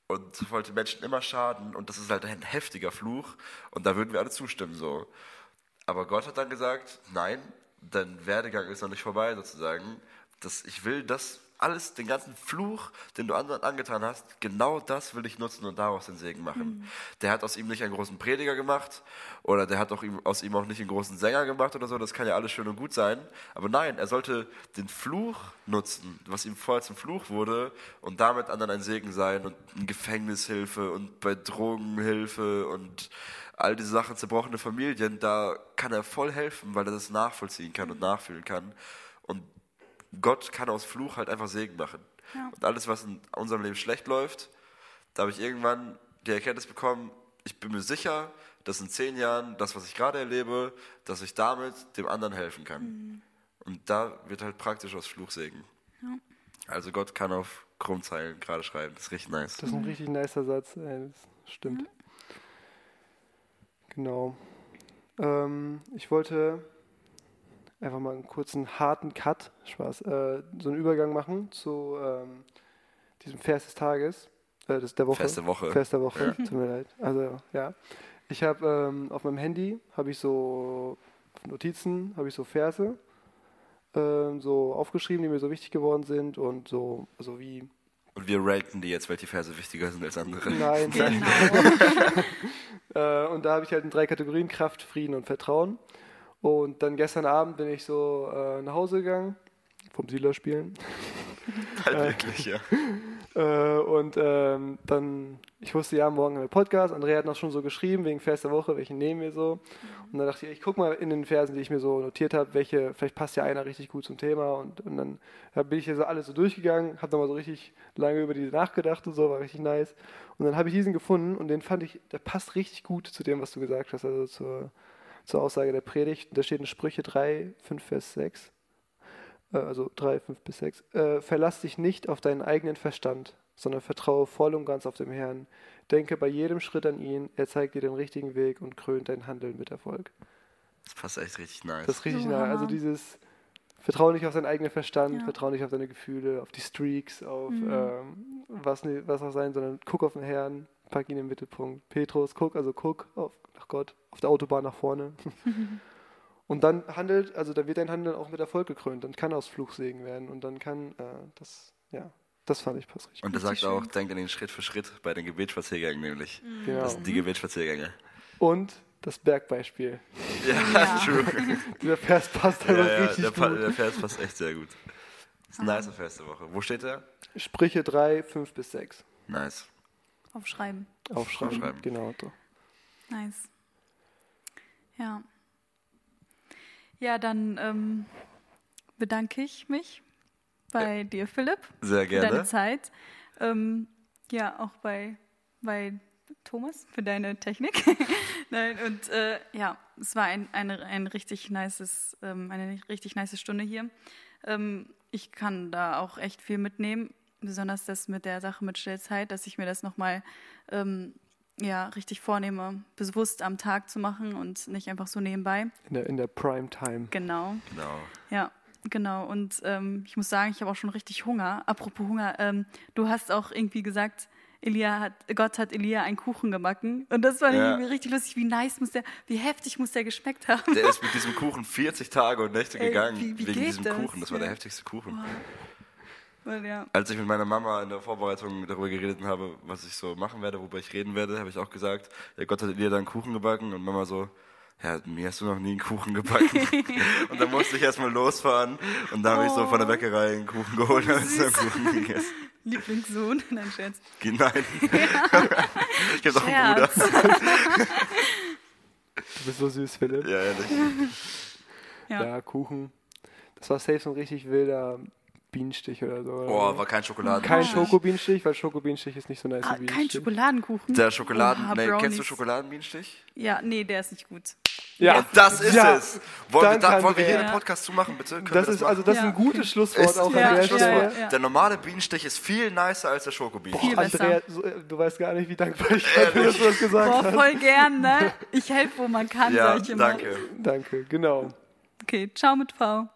und wollte Menschen immer schaden und das ist halt ein heftiger Fluch und da würden wir alle zustimmen so. Aber Gott hat dann gesagt, nein, dein Werdegang ist noch nicht vorbei sozusagen. Das, ich will das alles, den ganzen Fluch, den du anderen angetan hast, genau das will ich nutzen und daraus den Segen machen. Der hat aus ihm nicht einen großen Prediger gemacht oder der hat auch ihm, aus ihm auch nicht einen großen Sänger gemacht oder so, das kann ja alles schön und gut sein. Aber nein, er sollte den Fluch nutzen, was ihm vorher zum Fluch wurde und damit anderen ein Segen sein und in Gefängnishilfe und bei Drogenhilfe und all diese Sachen, zerbrochene Familien, da kann er voll helfen, weil er das nachvollziehen kann und nachfühlen kann. Und Gott kann aus Fluch halt einfach Segen machen. Ja. Und alles, was in unserem Leben schlecht läuft, da habe ich irgendwann die Erkenntnis bekommen, ich bin mir sicher, dass in zehn Jahren das, was ich gerade erlebe, dass ich damit dem anderen helfen kann. Und da wird halt praktisch aus Fluch Segen. Also Gott kann auf Krummzeilen gerade schreiben, das ist richtig nice. Das ist ein richtig nicer Satz, ey, das stimmt. Genau. Ähm, ich wollte einfach mal einen kurzen harten Cut, Spaß, äh, so einen Übergang machen zu ähm, diesem Vers des Tages, äh, des, der Woche. Vers der Woche. Vers der Woche, tut mir leid. Also, ja. Ich habe ähm, auf meinem Handy, habe ich so Notizen, habe ich so Verse ähm, so aufgeschrieben, die mir so wichtig geworden sind und so, also wie Und wir ranken die jetzt, welche Verse wichtiger sind als andere. Nein, nein. Genau. Äh, und da habe ich halt in drei Kategorien Kraft, Frieden und Vertrauen. Und dann gestern Abend bin ich so äh, nach Hause gegangen, vom Siedler spielen. Halt wirklich, ja. Äh, und ähm, dann, ich wusste ja, morgen haben wir Podcast. Andrea hat noch schon so geschrieben, wegen Vers der Woche, welchen nehmen wir so. Und dann dachte ich, ich guck mal in den Versen, die ich mir so notiert habe, welche, vielleicht passt ja einer richtig gut zum Thema. Und, und dann da bin ich hier so alles so durchgegangen, habe nochmal so richtig lange über die nachgedacht und so, war richtig nice. Und dann habe ich diesen gefunden und den fand ich, der passt richtig gut zu dem, was du gesagt hast, also zur, zur Aussage der Predigt. Da steht in Sprüche 3, 5, Vers 6 äh, also 3, 5 bis 6, äh, verlass dich nicht auf deinen eigenen Verstand, sondern vertraue voll und ganz auf den Herrn. Denke bei jedem Schritt an ihn, er zeigt dir den richtigen Weg und krönt dein Handeln mit Erfolg. Das passt echt richtig nice. Das ist richtig So nah. Also dieses Vertraue nicht auf deinen eigenen Verstand, Ja. vertraue nicht auf deine Gefühle, auf die Streaks, auf Mhm. ähm, was, ne- was auch sein, sondern guck auf den Herrn, pack ihn im Mittelpunkt. Petrus, guck, also guck auf, nach Gott, auf der Autobahn nach vorne. Und dann handelt, also da wird dein Handeln auch mit Erfolg gekrönt. Dann kann aus Fluchsegen werden und dann kann äh, das, ja, das fand ich passt richtig. Und er sagt auch, schön. denk an den Schritt für Schritt bei den Gebetsspaziergängen nämlich. Genau. Das sind die Gebetsspaziergänge. Und das Bergbeispiel. Ja, Ja. true. Dieser Vers passt Ja, einfach ja, richtig der, Pa- gut. der Vers passt echt sehr gut. Das ist ein nicer Vers der Woche. Wo steht der? Sprüche 3, 5 bis 6. Nice. Aufschreiben. Aufschreiben. Aufschreiben. Genau. Nice. Ja. Ja, dann ähm, bedanke ich mich bei dir, Philipp. Sehr Für gerne. deine Zeit. Ähm, ja, auch bei, bei Thomas für deine Technik. Nein, und äh, ja, es war ein, eine, ein richtig nices, ähm, eine richtig nice Stunde hier. Ähm, ich kann da auch echt viel mitnehmen, besonders das mit der Sache mit Stillzeit, dass ich mir das nochmal ähm, ja, richtig vornehme, bewusst am Tag zu machen und nicht einfach so nebenbei. In der, in der Prime Time. Genau. Genau. Ja, genau. Und ähm, ich muss sagen, ich habe auch schon richtig Hunger. Apropos Hunger, ähm, du hast auch irgendwie gesagt, Elia hat, Gott hat Elia einen Kuchen gebacken. Und das war Ja. irgendwie richtig lustig. Wie nice muss der, wie heftig muss der geschmeckt haben. Der ist mit diesem Kuchen 40 Tage und Nächte Ey, gegangen wie- wie wegen geht diesem das? Kuchen. Das war der heftigste Kuchen. Und ja. Als ich mit meiner Mama in der Vorbereitung darüber geredet habe, was ich so machen werde, worüber ich reden werde, habe ich auch gesagt, ja, Gott hat dir da einen Kuchen gebacken und Mama so, ja, mir hast du noch nie einen Kuchen gebacken. und dann musste ich erstmal losfahren und dann habe ich so von der Oh. Bäckerei einen Kuchen geholt und einen Kuchen gegessen. Lieblingssohn. Nein, Scherz. Nein. ich habe doch einen Bruder. Du bist so süß, Philipp. Ja, ehrlich. Ja. Ja, Kuchen. Das war safe so ein richtig wilder Bienenstich oder so. Boah, war kein Schokoladen. kein Oh. Schokobienenstich, weil Schokobienenstich ist nicht so nice Ah, wie kein. Schokoladenkuchen. Der Schokoladen, Oha, nee, kennst du. Schokoladenbienenstich? Ja, nee, der ist nicht gut. Ja, Und das ist ja. es. Wollen wir, da, wollen wir hier den Podcast zumachen, bitte? Können wir Das ist machen? also das ist Ja, ein gutes okay. Schlusswort Ist auch Ja, ja. Der normale Bienenstich ist viel nicer als der Schokobienenstich. Andrea, so, äh, du weißt gar nicht, wie dankbar ich bin, dass du das gesagt Boah, hast. voll gern, ne? Ich helfe, wo man kann, Ja, sag ich immer. danke. Danke, genau. Okay, ciao mit V.